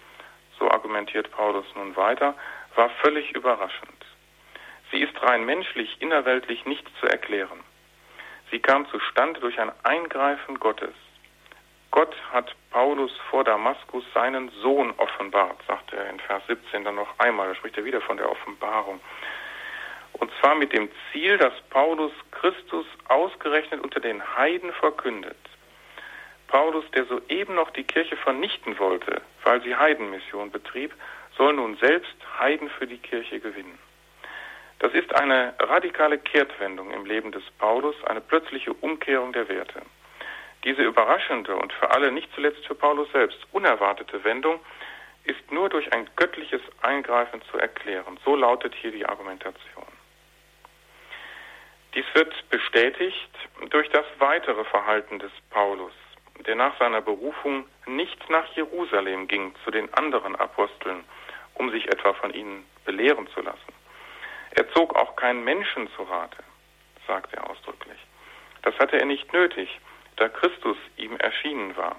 so argumentiert Paulus nun weiter, war völlig überraschend. Sie ist rein menschlich, innerweltlich nicht zu erklären. Sie kam zustande durch ein Eingreifen Gottes. Gott hat Paulus vor Damaskus seinen Sohn offenbart, sagt er in Vers 17 dann noch einmal. Da spricht er wieder von der Offenbarung. Und zwar mit dem Ziel, dass Paulus Christus ausgerechnet unter den Heiden verkündet. Paulus, der soeben noch die Kirche vernichten wollte, weil sie Heidenmission betrieb, soll nun selbst Heiden für die Kirche gewinnen. Das ist eine radikale Kehrtwendung im Leben des Paulus, eine plötzliche Umkehrung der Werte. Diese überraschende und für alle, nicht zuletzt für Paulus selbst, unerwartete Wendung ist nur durch ein göttliches Eingreifen zu erklären. So lautet hier die Argumentation. Dies wird bestätigt durch das weitere Verhalten des Paulus, der nach seiner Berufung nicht nach Jerusalem ging zu den anderen Aposteln, um sich etwa von ihnen belehren zu lassen. Er zog auch keinen Menschen zu Rate, sagt er ausdrücklich. Das hatte er nicht nötig, da Christus ihm erschienen war.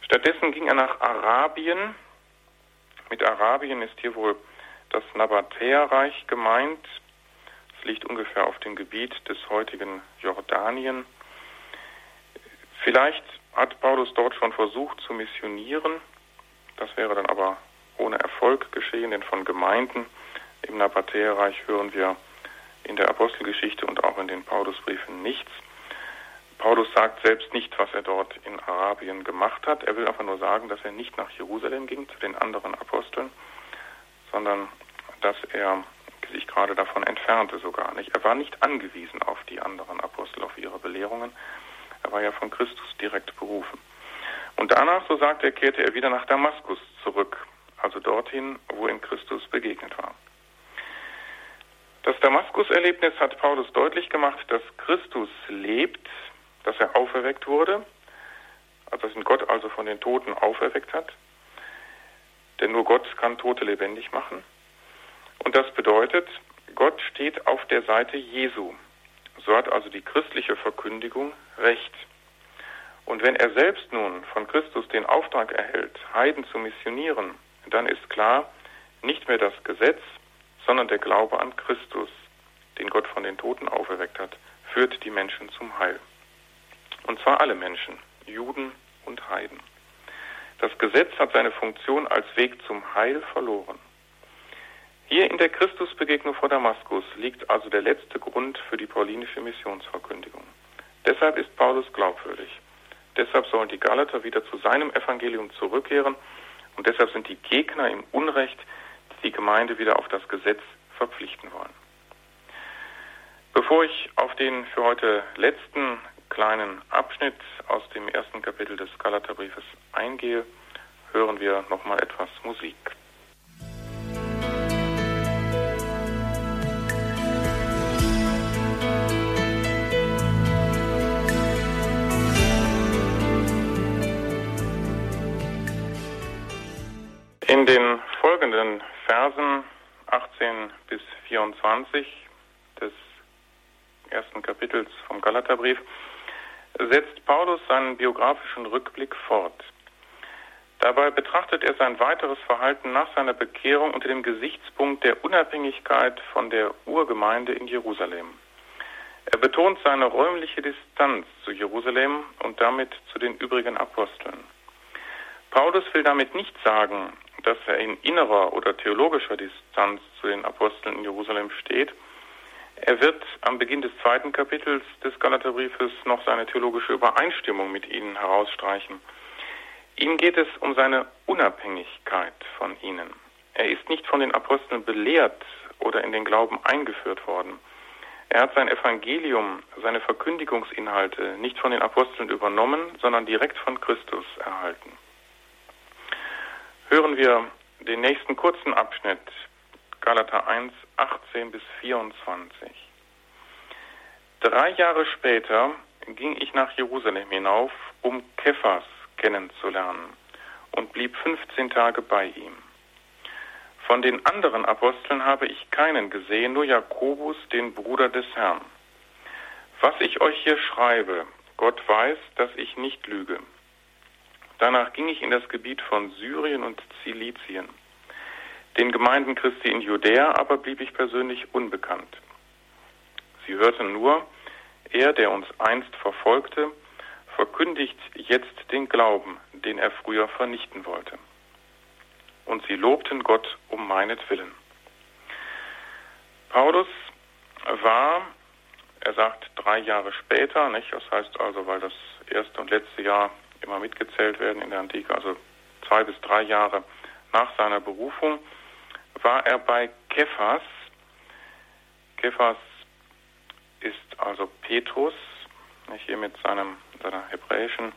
Stattdessen ging er nach Arabien. Mit Arabien ist hier wohl das Nabatäerreich gemeint. Es liegt ungefähr auf dem Gebiet des heutigen Jordanien. Vielleicht hat Paulus dort schon versucht zu missionieren. Das wäre dann aber ohne Erfolg geschehen, denn von Gemeinden im Nabatäerreich hören wir in der Apostelgeschichte und auch in den Paulusbriefen nichts. Paulus sagt selbst nicht, was er dort in Arabien gemacht hat. Er will einfach nur sagen, dass er nicht nach Jerusalem ging zu den anderen Aposteln, sondern dass er sich gerade davon entfernte sogar nicht. Er war nicht angewiesen auf die anderen Apostel, auf ihre Belehrungen. Er war ja von Christus direkt berufen. Und danach, so sagt er, kehrte er wieder nach Damaskus zurück, also dorthin, wo ihm Christus begegnet war. Das Damaskus-Erlebnis hat Paulus deutlich gemacht, dass Christus lebt, dass er auferweckt wurde, also dass ihn Gott also von den Toten auferweckt hat. Denn nur Gott kann Tote lebendig machen. Und das bedeutet, Gott steht auf der Seite Jesu. So hat also die christliche Verkündigung Recht. Und wenn er selbst nun von Christus den Auftrag erhält, Heiden zu missionieren, dann ist klar, nicht mehr das Gesetz, sondern der Glaube an Christus, den Gott von den Toten auferweckt hat, führt die Menschen zum Heil. Und zwar alle Menschen, Juden und Heiden. Das Gesetz hat seine Funktion als Weg zum Heil verloren. Hier in der Christusbegegnung vor Damaskus liegt also der letzte Grund für die paulinische Missionsverkündigung. Deshalb ist Paulus glaubwürdig. Deshalb sollen die Galater wieder zu seinem Evangelium zurückkehren und deshalb sind die Gegner im Unrecht, die die Gemeinde wieder auf das Gesetz verpflichten wollen. Bevor ich auf den für heute letzten kleinen Abschnitt aus dem ersten Kapitel des Galaterbriefes eingehe, hören wir nochmal etwas Musik. In den folgenden Versen 18 bis 24 des ersten Kapitels vom Galaterbrief setzt Paulus seinen biografischen Rückblick fort. Dabei betrachtet er sein weiteres Verhalten nach seiner Bekehrung unter dem Gesichtspunkt der Unabhängigkeit von der Urgemeinde in Jerusalem. Er betont seine räumliche Distanz zu Jerusalem und damit zu den übrigen Aposteln. Paulus will damit nicht sagen, dass er in innerer oder theologischer Distanz zu den Aposteln in Jerusalem steht, er wird am Beginn des zweiten Kapitels des Galaterbriefes noch seine theologische Übereinstimmung mit ihnen herausstreichen. Ihm geht es um seine Unabhängigkeit von ihnen. Er ist nicht von den Aposteln belehrt oder in den Glauben eingeführt worden. Er hat sein Evangelium, seine Verkündigungsinhalte nicht von den Aposteln übernommen, sondern direkt von Christus erhalten. Hören wir den nächsten kurzen Abschnitt Galater 1, 18 bis 24. Drei Jahre später ging ich nach Jerusalem hinauf, um Kephas kennenzulernen und blieb 15 Tage bei ihm. Von den anderen Aposteln habe ich keinen gesehen, nur Jakobus, den Bruder des Herrn. Was ich euch hier schreibe, Gott weiß, dass ich nicht lüge. Danach ging ich in das Gebiet von Syrien und Zilizien. Den Gemeinden Christi in Judäa aber blieb ich persönlich unbekannt. Sie hörten nur, er, der uns einst verfolgte, verkündigt jetzt den Glauben, den er früher vernichten wollte. Und sie lobten Gott um meinetwillen. Paulus war, er sagt drei Jahre später, nicht? Das heißt also, weil das erste und letzte Jahr immer mitgezählt werden in der Antike, also zwei bis drei Jahre nach seiner Berufung, war er bei Kephas, Kephas ist also Petrus, hier mit seinem, seiner hebräischen,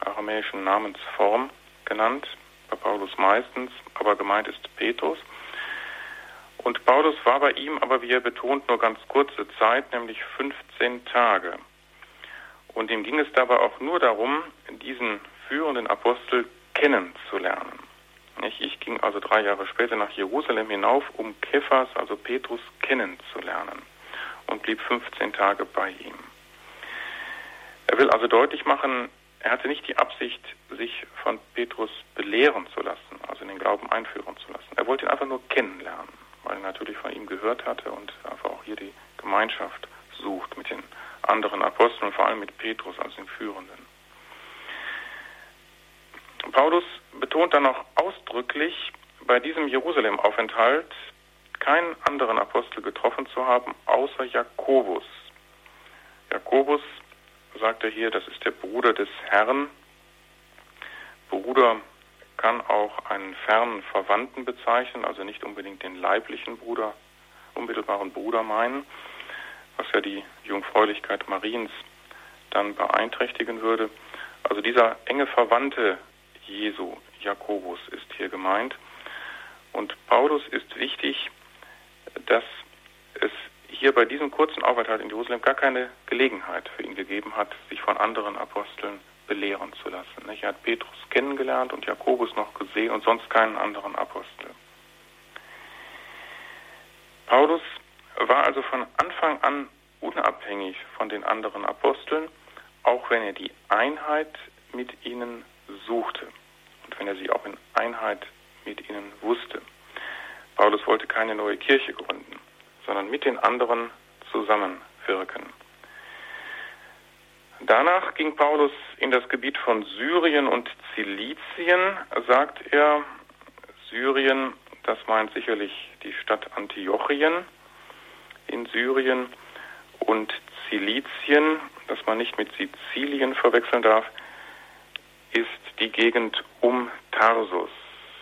aramäischen Namensform genannt, bei Paulus meistens, aber gemeint ist Petrus. Und Paulus war bei ihm aber, wie er betont, nur ganz kurze Zeit, nämlich 15 Tage. Und ihm ging es dabei auch nur darum, diesen führenden Apostel kennenzulernen. Ich ging also drei Jahre später nach Jerusalem hinauf, um Kephas, also Petrus, kennenzulernen und blieb 15 Tage bei ihm. Er will also deutlich machen, er hatte nicht die Absicht, sich von Petrus belehren zu lassen, also in den Glauben einführen zu lassen. Er wollte ihn einfach nur kennenlernen, weil er natürlich von ihm gehört hatte und einfach auch hier die Gemeinschaft sucht mit den anderen Aposteln, vor allem mit Petrus als den Führenden. Paulus betont dann noch ausdrücklich, bei diesem Jerusalem-Aufenthalt keinen anderen Apostel getroffen zu haben, außer Jakobus. Jakobus, sagt er hier, das ist der Bruder des Herrn. Bruder kann auch einen fernen Verwandten bezeichnen, also nicht unbedingt den leiblichen Bruder, unmittelbaren Bruder meinen, was ja die Jungfräulichkeit Mariens dann beeinträchtigen würde. Also dieser enge Verwandte Jesu, Jakobus, ist hier gemeint. Und Paulus ist wichtig, dass es hier bei diesem kurzen Aufenthalt in Jerusalem gar keine Gelegenheit für ihn gegeben hat, sich von anderen Aposteln belehren zu lassen. Er hat Petrus kennengelernt und Jakobus noch gesehen und sonst keinen anderen Apostel. Paulus war also von Anfang an unabhängig von den anderen Aposteln, auch wenn er die Einheit mit ihnen suchte und wenn er sie auch in Einheit mit ihnen wusste. Paulus wollte keine neue Kirche gründen, sondern mit den anderen zusammenwirken. Danach ging Paulus in das Gebiet von Syrien und Zilizien, sagt er. Syrien, das meint sicherlich die Stadt Antiochien in Syrien und Zilizien, das man nicht mit Sizilien verwechseln darf, ist die Gegend um Tarsus,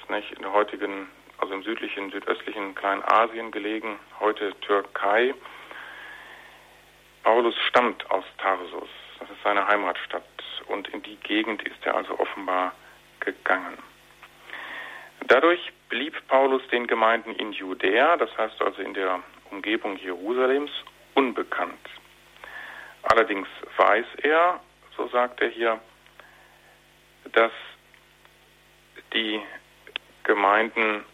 nicht, in der heutigen, also im südlichen, südöstlichen Kleinasien gelegen, heute Türkei. Paulus stammt aus Tarsus, das ist seine Heimatstadt, und in die Gegend ist er also offenbar gegangen. Dadurch blieb Paulus den Gemeinden in Judäa, das heißt also in der Umgebung Jerusalems, unbekannt. Allerdings weiß er, so sagt er hier, dass die Gemeinden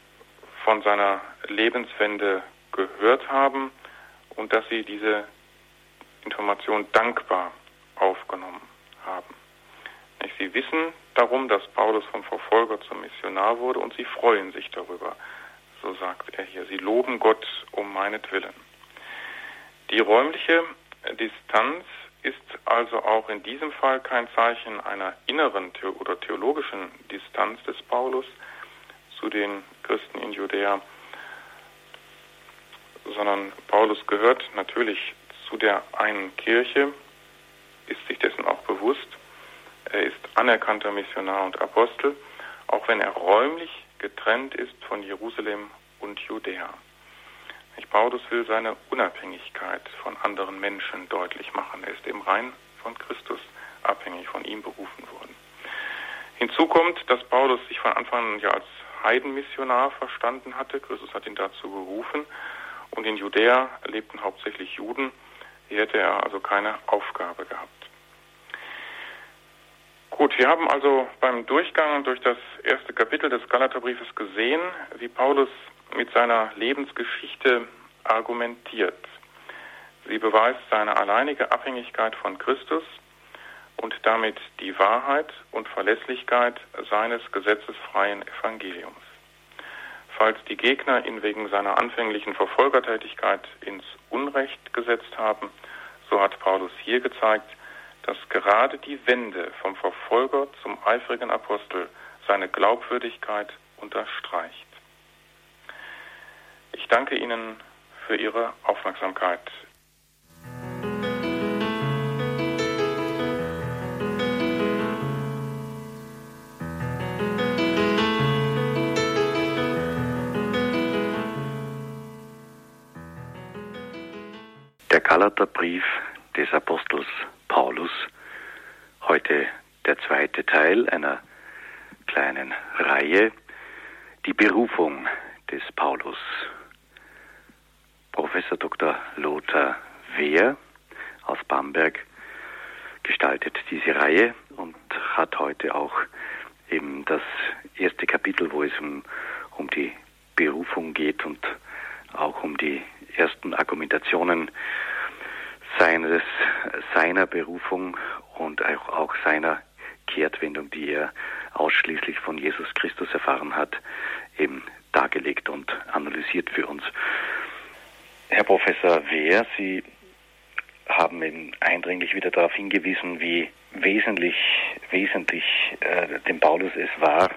von seiner Lebenswende gehört haben und dass sie diese Information dankbar aufgenommen haben. Sie wissen darum, dass Paulus vom Verfolger zum Missionar wurde und sie freuen sich darüber, so sagt er hier. Sie loben Gott um meinetwillen. Die räumliche Distanz ist also auch in diesem Fall kein Zeichen einer inneren oder theologischen Distanz des Paulus zu den Christen in Judäa, sondern Paulus gehört natürlich zu der einen Kirche, ist sich dessen auch bewusst. Er ist anerkannter Missionar und Apostel, auch wenn er räumlich getrennt ist von Jerusalem und Judäa. Paulus will seine Unabhängigkeit von anderen Menschen deutlich machen. Er ist eben rein von Christus abhängig, von ihm berufen worden. Hinzu kommt, dass Paulus sich von Anfang an ja als Heidenmissionar verstanden hatte. Christus hat ihn dazu berufen. Und in Judäa lebten hauptsächlich Juden. Hier hätte er also keine Aufgabe gehabt. Gut, wir haben also beim Durchgang durch das erste Kapitel des Galaterbriefes gesehen, wie Paulus mit seiner Lebensgeschichte argumentiert. Sie beweist seine alleinige Abhängigkeit von Christus und damit die Wahrheit und Verlässlichkeit seines gesetzesfreien Evangeliums. Falls die Gegner ihn wegen seiner anfänglichen Verfolgertätigkeit ins Unrecht gesetzt haben, so hat Paulus hier gezeigt, dass gerade die Wende vom Verfolger zum eifrigen Apostel seine Glaubwürdigkeit unterstreicht. Danke Ihnen für Ihre Aufmerksamkeit. Galaterbrief des Apostels Paulus. Heute der zweite Teil einer kleinen Reihe, die Berufung des Paulus. Professor Dr. Lothar Wehr aus Bamberg gestaltet diese Reihe und hat heute auch eben das erste Kapitel, wo es um, um die Berufung geht und auch um die ersten Argumentationen seines, seiner Berufung und auch, auch seiner Kehrtwendung, die er ausschließlich von Jesus Christus erfahren hat, eben dargelegt und analysiert für uns. Herr Professor Wehr, Sie haben eben eindringlich wieder darauf hingewiesen, wie wesentlich, wesentlich äh, dem Paulus es war,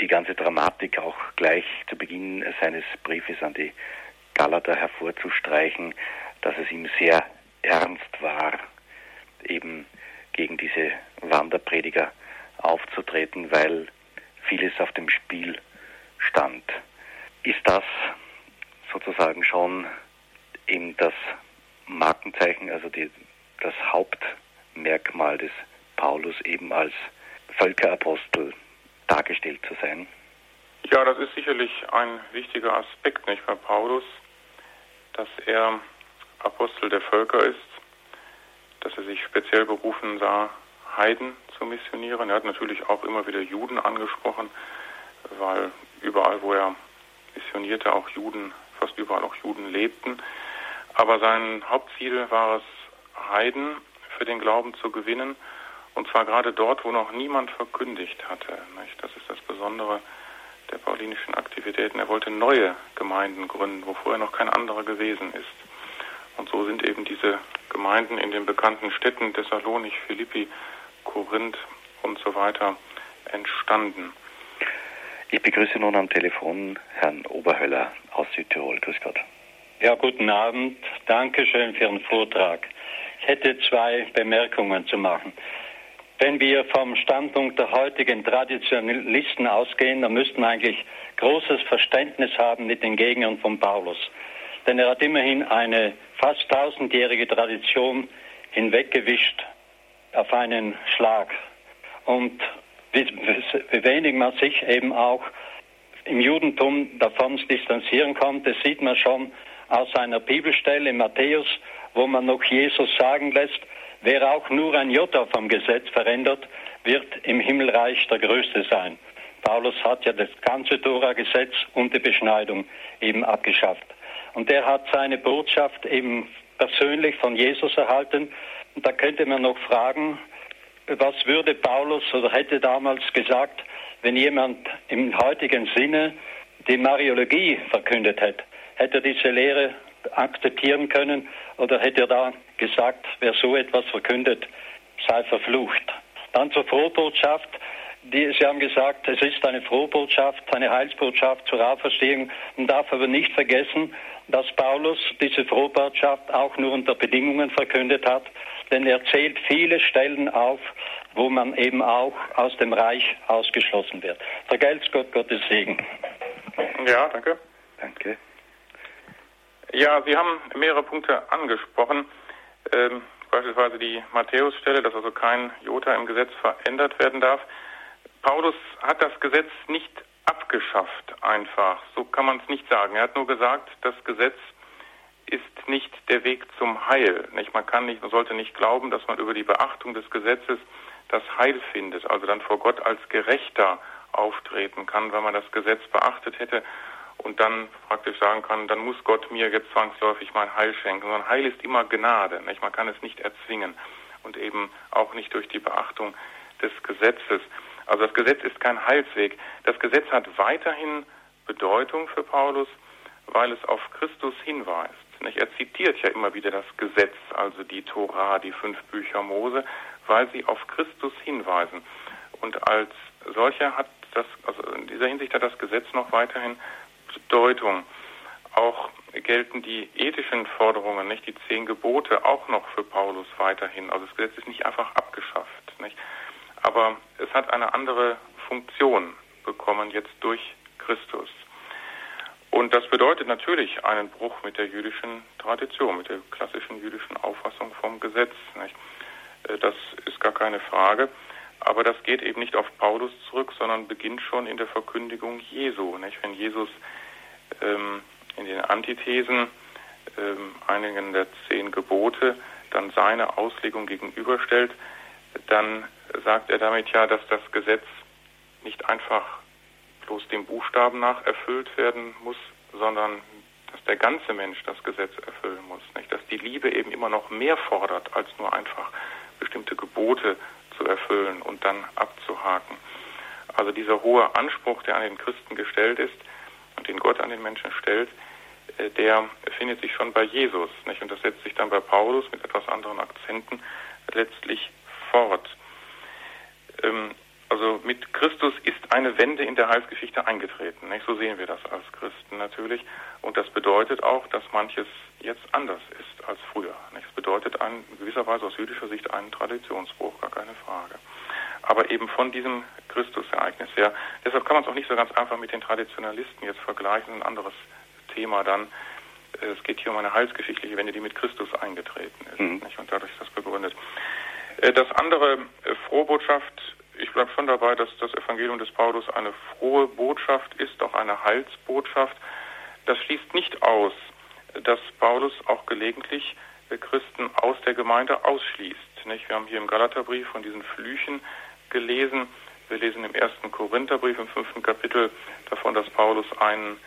die ganze Dramatik auch gleich zu Beginn seines Briefes an die Galater hervorzustreichen, dass es ihm sehr ernst war, eben gegen diese Wanderprediger aufzutreten, weil vieles auf dem Spiel stand. Ist das sozusagen schon eben das Markenzeichen, also die, das Hauptmerkmal des Paulus eben als Völkerapostel dargestellt zu sein? Ja, das ist sicherlich ein wichtiger Aspekt nicht bei Paulus, dass er Apostel der Völker ist, dass er sich speziell berufen sah, Heiden zu missionieren. Er hat natürlich auch immer wieder Juden angesprochen, weil überall, wo er missionierte, auch Juden, fast überall auch Juden lebten. Aber sein Hauptziel war es, Heiden für den Glauben zu gewinnen, und zwar gerade dort, wo noch niemand verkündigt hatte. Das ist das Besondere der paulinischen Aktivitäten. Er wollte neue Gemeinden gründen, wo vorher noch kein anderer gewesen ist. Und so sind eben diese Gemeinden in den bekannten Städten Thessalonich, Philippi, Korinth und so weiter entstanden. Ich begrüße nun am Telefon Herrn Oberhöller aus Südtirol. Grüß Gott. Ja, guten Abend. Dankeschön für Ihren Vortrag. Ich hätte zwei Bemerkungen zu machen. Wenn wir vom Standpunkt der heutigen Traditionalisten ausgehen, dann müssten wir eigentlich großes Verständnis haben mit den Gegnern von Paulus. Denn er hat immerhin eine fast tausendjährige Tradition hinweggewischt auf einen Schlag. Und wie wenig man sich eben auch im Judentum davon distanzieren konnte, sieht man schon aus einer Bibelstelle in Matthäus, wo man noch Jesus sagen lässt, wer auch nur ein Jota vom Gesetz verändert, wird im Himmelreich der Größte sein. Paulus hat ja das ganze Tora-Gesetz und die Beschneidung eben abgeschafft. Und er hat seine Botschaft eben persönlich von Jesus erhalten. Und da könnte man noch fragen, was würde Paulus oder hätte damals gesagt, wenn jemand im heutigen Sinne die Mariologie verkündet hätte? Hätte er diese Lehre akzeptieren können oder hätte er da gesagt, wer so etwas verkündet, sei verflucht? Dann zur Frohbotschaft. Die, Sie haben gesagt, es ist eine Frohbotschaft, eine Heilsbotschaft zur Auferstehung. Man darf aber nicht vergessen, dass Paulus diese Frohbotschaft auch nur unter Bedingungen verkündet hat, denn er zählt viele Stellen auf, wo man eben auch aus dem Reich ausgeschlossen wird. Vergelt's Gott, Gottes Segen. Ja, danke. Danke. Ja, Sie haben mehrere Punkte angesprochen. Ähm, beispielsweise die Matthäusstelle, dass also kein Jota im Gesetz verändert werden darf. Paulus hat das Gesetz nicht abgeschafft einfach. So kann man es nicht sagen. Er hat nur gesagt, das Gesetz ist nicht der Weg zum Heil. Nicht? Man kann nicht, man sollte nicht glauben, dass man über die Beachtung des Gesetzes das Heil findet, also dann vor Gott als Gerechter auftreten kann, wenn man das Gesetz beachtet hätte und dann praktisch sagen kann, dann muss Gott mir jetzt zwangsläufig mein Heil schenken. Sondern Heil ist immer Gnade. Nicht? Man kann es nicht erzwingen und eben auch nicht durch die Beachtung des Gesetzes. Also das Gesetz ist kein Heilsweg. Das Gesetz hat weiterhin Bedeutung für Paulus, weil es auf Christus hinweist. Nicht? Er zitiert ja immer wieder das Gesetz, also die Tora, die fünf Bücher Mose, weil sie auf Christus hinweisen. Und als solcher hat das, also in dieser Hinsicht hat das Gesetz noch weiterhin Bedeutung. Auch gelten die ethischen Forderungen, nicht die zehn Gebote, auch noch für Paulus weiterhin. Also das Gesetz ist nicht einfach abgeschafft. Nicht? Aber es hat eine andere Funktion bekommen jetzt durch Christus. Und das bedeutet natürlich einen Bruch mit der jüdischen Tradition, mit der klassischen jüdischen Auffassung vom Gesetz. Nicht? Äh, das ist gar keine Frage. Aber das geht eben nicht auf Paulus zurück, sondern beginnt schon in der Verkündigung Jesu. Nicht? Wenn Jesus ähm, in den Antithesen ähm, einigen der zehn Gebote dann seine Auslegung gegenüberstellt, dann sagt er damit ja, dass das Gesetz nicht einfach bloß dem Buchstaben nach erfüllt werden muss, sondern dass der ganze Mensch das Gesetz erfüllen muss. Nicht? Dass die Liebe eben immer noch mehr fordert, als nur einfach bestimmte Gebote zu erfüllen und dann abzuhaken. Also dieser hohe Anspruch, der an den Christen gestellt ist den Gott an den Menschen stellt, äh, der findet sich schon bei Jesus. Nicht? Und das setzt sich dann bei Paulus mit etwas anderen Akzenten letztlich fort. Ähm, also mit Christus ist eine Wende in der Heilsgeschichte eingetreten. Nicht? So sehen wir das als Christen natürlich. Und das bedeutet auch, dass manches jetzt anders ist als früher. Nicht? Das bedeutet in gewisser Weise aus jüdischer Sicht einen Traditionsbruch, gar keine Frage. Aber eben von diesem Christusereignis her. Deshalb kann man es auch nicht so ganz einfach mit den Traditionalisten jetzt vergleichen. Ein anderes Thema dann. Es geht hier um eine heilsgeschichtliche Wende, die mit Christus eingetreten ist. Mhm. Und dadurch ist das begründet. Äh, das andere, äh, Frohbotschaft, ich bleibe schon dabei, dass das Evangelium des Paulus eine frohe Botschaft ist, auch eine Heilsbotschaft. Das schließt nicht aus, dass Paulus auch gelegentlich äh, Christen aus der Gemeinde ausschließt. Nicht? Wir haben hier im Galaterbrief von diesen Flüchen gelesen. Wir lesen im ersten Korintherbrief im fünften Kapitel davon, dass Paulus einen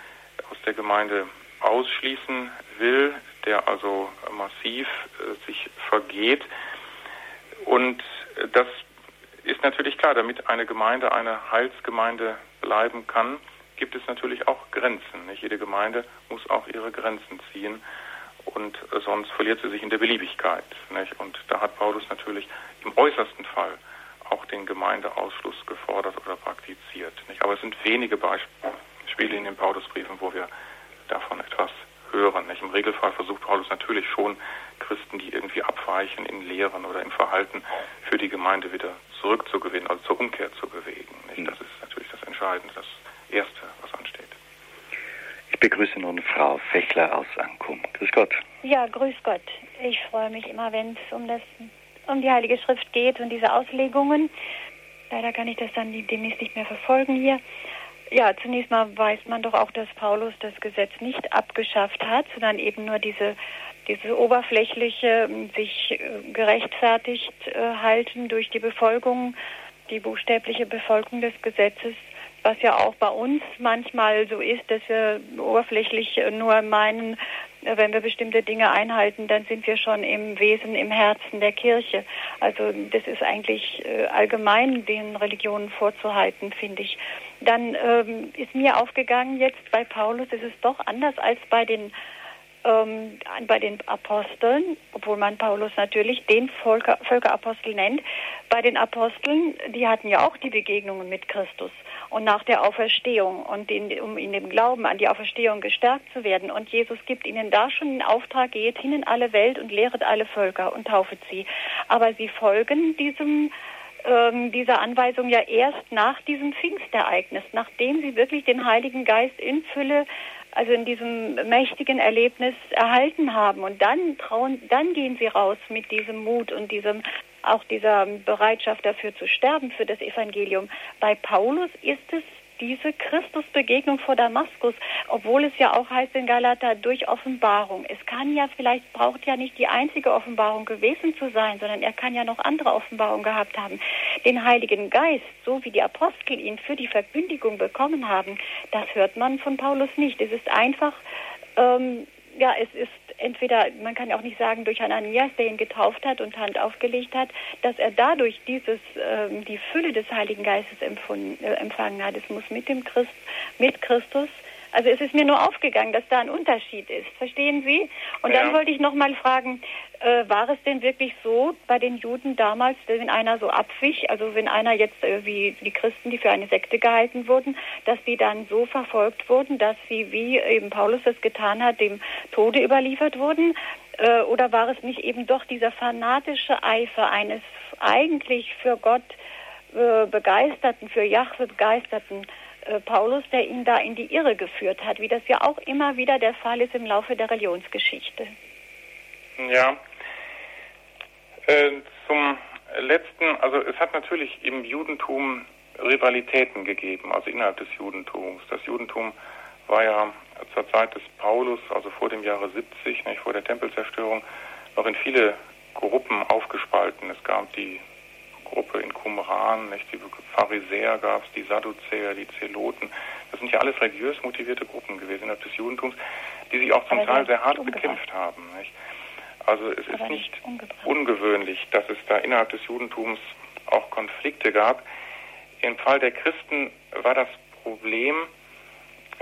aus der Gemeinde ausschließen will, der also massiv äh, sich vergeht. Und das ist natürlich klar, damit eine Gemeinde eine Heilsgemeinde bleiben kann, gibt es natürlich auch Grenzen. Nicht jede Gemeinde muss auch ihre Grenzen ziehen und sonst verliert sie sich in der Beliebigkeit. Nicht? Und da hat Paulus natürlich im äußersten Fall auch den Gemeindeausschluss gefordert oder praktiziert. Nicht? Aber es sind wenige Beispiele in den Paulusbriefen, wo wir davon etwas hören. Nicht? Im Regelfall versucht Paulus natürlich schon, Christen, die irgendwie abweichen in Lehren oder im Verhalten, für die Gemeinde wieder zurückzugewinnen, also zur Umkehr zu bewegen. Nicht? Das ist natürlich das Entscheidende, das Erste, was ansteht. Ich begrüße nun Frau Fechler aus Ankum. Grüß Gott. Ja, grüß Gott. Ich freue mich immer, wenn es um, um die Heilige Schrift geht und diese Auslegungen. Leider kann ich das dann demnächst nicht mehr verfolgen hier. Ja, zunächst mal weiß man doch auch, dass Paulus das Gesetz nicht abgeschafft hat, sondern eben nur diese, diese oberflächliche, sich äh, gerechtfertigt äh, halten durch die Befolgung, die buchstäbliche Befolgung des Gesetzes, was ja auch bei uns manchmal so ist, dass wir oberflächlich nur meinen, wenn wir bestimmte Dinge einhalten, dann sind wir schon im Wesen, im Herzen der Kirche. Also das ist eigentlich äh, allgemein den Religionen vorzuhalten, finde ich. Dann ähm, ist mir aufgegangen, jetzt bei Paulus ist es doch anders als bei den ähm, bei den Aposteln, obwohl man Paulus natürlich den Völker, Völkerapostel nennt. Bei den Aposteln, die hatten ja auch die Begegnungen mit Christus und nach der Auferstehung und in, um in dem Glauben an die Auferstehung gestärkt zu werden. Und Jesus gibt ihnen da schon den Auftrag, geht hin in alle Welt und lehret alle Völker und taufet sie. Aber sie folgen diesem ähm, dieser Anweisung ja erst nach diesem Pfingstereignis, nachdem sie wirklich den Heiligen Geist in Fülle also in diesem mächtigen Erlebnis erhalten haben. Und dann trauen, dann gehen sie raus mit diesem Mut und diesem auch dieser Bereitschaft dafür zu sterben für das Evangelium. Bei Paulus ist es diese Christusbegegnung vor Damaskus, obwohl es ja auch heißt in Galater durch Offenbarung. Es kann ja vielleicht, braucht ja nicht die einzige Offenbarung gewesen zu sein, sondern er kann ja noch andere Offenbarungen gehabt haben. Den Heiligen Geist, so wie die Apostel ihn für die Verkündigung bekommen haben, das hört man von Paulus nicht. Es ist einfach, ähm, ja, es ist entweder, man kann auch nicht sagen, durch Ananias, der ihn getauft hat und Hand aufgelegt hat, dass er dadurch dieses, ähm, die Fülle des Heiligen Geistes empfunden, äh, empfangen hat. Es muss mit dem Christ, mit Christus also es ist mir nur aufgegangen, dass da ein Unterschied ist. Verstehen Sie? Und ja. dann wollte ich noch mal fragen, äh, war es denn wirklich so bei den Juden damals, wenn einer so abwich, also wenn einer jetzt äh, wie die Christen, die für eine Sekte gehalten wurden, dass die dann so verfolgt wurden, dass sie, wie eben Paulus das getan hat, dem Tode überliefert wurden? Äh, oder war es nicht eben doch dieser fanatische Eifer eines eigentlich für Gott äh, begeisterten, für Jahwe begeisterten äh, Paulus, der ihn da in die Irre geführt hat, wie das ja auch immer wieder der Fall ist im Laufe der Religionsgeschichte. Ja. Äh, zum letzten, also es hat natürlich im Judentum Rivalitäten gegeben, also innerhalb des Judentums. Das Judentum war ja zur Zeit des Paulus, also vor dem Jahre 70, nicht, vor der Tempelzerstörung, noch in viele Gruppen aufgespalten. Es gab die Gruppe in Qumran, nicht, die Pharisäer gab es, die Sadduzäer, die Zeloten. Das sind ja alles religiös motivierte Gruppen gewesen innerhalb des Judentums, die sich auch zum Teil sehr hart bekämpft haben. Nicht? Also es ist nicht ungewöhnlich, dass es da innerhalb des Judentums auch Konflikte gab. Im Fall der Christen war das Problem,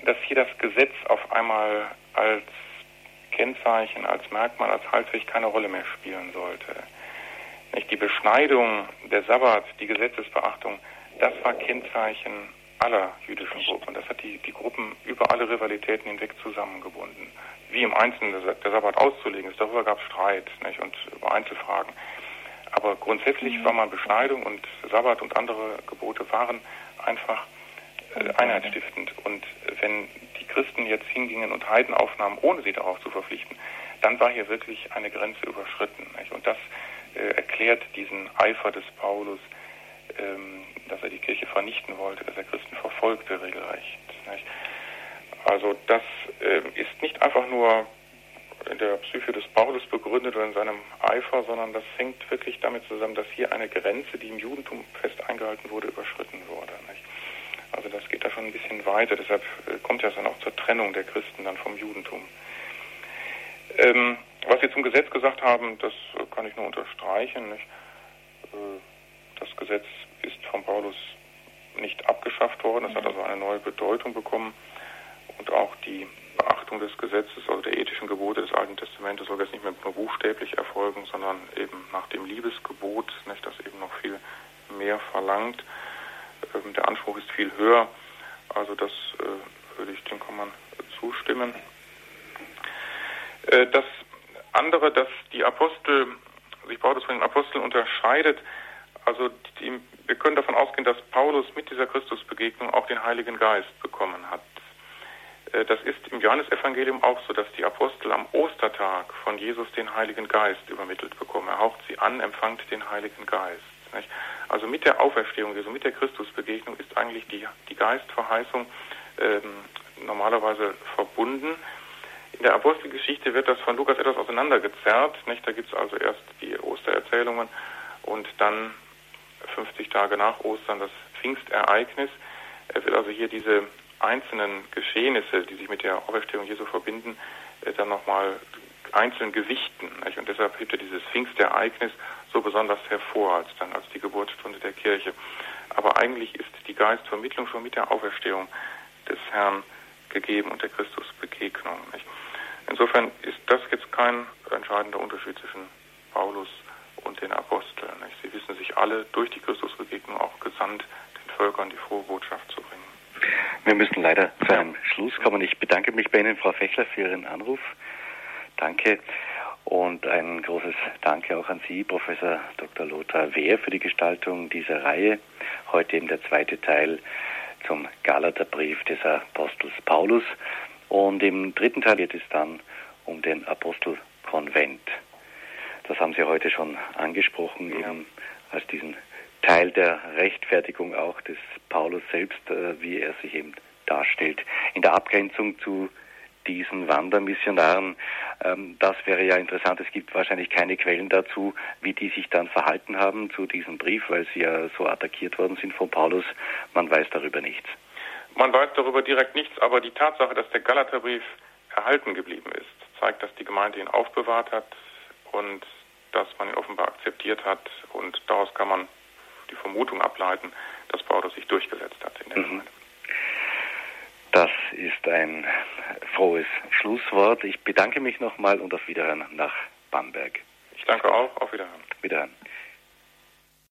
dass hier das Gesetz auf einmal als Kennzeichen, als Merkmal, als Halsweg keine Rolle mehr spielen sollte. Nicht die Beschneidung, der Sabbat, die Gesetzesbeachtung, das war Kennzeichen aller jüdischen Gruppen. Das hat die, die Gruppen über alle Rivalitäten hinweg zusammengebunden. Wie im Einzelnen der Sabbat auszulegen ist, darüber gab es Streit nicht, und über Einzelfragen. Aber grundsätzlich mhm. war man Beschneidung und Sabbat und andere Gebote waren einfach äh, einheitsstiftend. Und wenn die Christen jetzt hingingen und Heiden aufnahmen, ohne sie darauf zu verpflichten, dann war hier wirklich eine Grenze überschritten. Nicht? Und das äh, erklärt diesen Eifer des Paulus, ähm, dass er die Kirche vernichten wollte, dass er Christen verfolgte regelrecht. Nicht? Also das äh, ist nicht einfach nur in der Psyche des Paulus begründet oder in seinem Eifer, sondern das hängt wirklich damit zusammen, dass hier eine Grenze, die im Judentum fest eingehalten wurde, überschritten wurde. Nicht? Also das geht da schon ein bisschen weiter, deshalb äh, kommt ja dann auch zur Trennung der Christen dann vom Judentum. Ähm, was Sie zum Gesetz gesagt haben, das äh, kann ich nur unterstreichen. Nicht? Äh, das Gesetz ist von Paulus nicht abgeschafft worden, es hat also eine neue Bedeutung bekommen und auch die Beachtung des Gesetzes, also der ethischen Gebote des Alten Testamentes, soll jetzt nicht mehr nur buchstäblich erfolgen, sondern eben nach dem Liebesgebot, nicht, das eben noch viel mehr verlangt. Ähm, der Anspruch ist viel höher, also das äh, würde ich dem Kommand zustimmen. Das andere, dass die Apostel, sich Paulus von den Aposteln unterscheidet, also die, wir können davon ausgehen, dass Paulus mit dieser Christusbegegnung auch den Heiligen Geist bekommen hat. Äh, das ist im Johannesevangelium auch so, dass die Apostel am Ostertag von Jesus den Heiligen Geist übermittelt bekommen. Er haucht sie an, empfangt den Heiligen Geist. Also mit der Auferstehung Jesu, mit der Christusbegegnung ist eigentlich die, die Geistverheißung ähm, normalerweise verbunden. In der Apostelgeschichte wird das von Lukas etwas auseinandergezerrt. Nicht? Da gibt es also erst die Ostererzählungen und dann 50 Tage nach Ostern das Pfingstereignis. Er will also hier diese einzelnen Geschehnisse, die sich mit der Auferstehung Jesu verbinden, äh, dann nochmal einzeln gewichten. Nicht? Und deshalb hebt er dieses Pfingstereignis so besonders hervor als dann als die Geburtsstunde der Kirche. Aber eigentlich ist die Geistvermittlung schon mit der Auferstehung des Herrn gegeben und der Christusbegegnung. Nicht? Insofern ist das jetzt kein entscheidender Unterschied zwischen Paulus und den Aposteln. Nicht? Sie wissen sich alle durch die Christusbegegnung auch gesandt, den Völkern die frohe Botschaft zu bringen. Wir müssen leider zu einem Schluss kommen. Ich bedanke mich bei Ihnen, Frau Fechler, für Ihren Anruf. Danke. Und ein großes Danke auch an Sie, Professor Dr. Lothar Wehr, für die Gestaltung dieser Reihe. Heute eben der zweite Teil zum Galaterbrief des Apostels Paulus. Und im dritten Teil geht es dann um den Apostelkonvent. Das haben Sie heute schon angesprochen, eben als diesen Teil der Rechtfertigung auch des Paulus selbst, äh, wie er sich eben darstellt. In der Abgrenzung zu diesen Wandermissionaren, ähm, das wäre ja interessant. Es gibt wahrscheinlich keine Quellen dazu, wie die sich dann verhalten haben zu diesem Brief, weil sie ja so attackiert worden sind von Paulus. Man weiß darüber nichts. Man weiß darüber direkt nichts, aber die Tatsache, dass der Galaterbrief erhalten geblieben ist, zeigt, dass die Gemeinde ihn aufbewahrt hat und dass man ihn offenbar akzeptiert hat. Und daraus kann man die Vermutung ableiten, dass Paulus sich durchgesetzt hat in der mhm. Gemeinde. Das ist ein frohes Schlusswort. Ich bedanke mich nochmal und auf Wiederhören nach Bamberg. Ich danke auch. Auf Wiederhören. Wiederhören.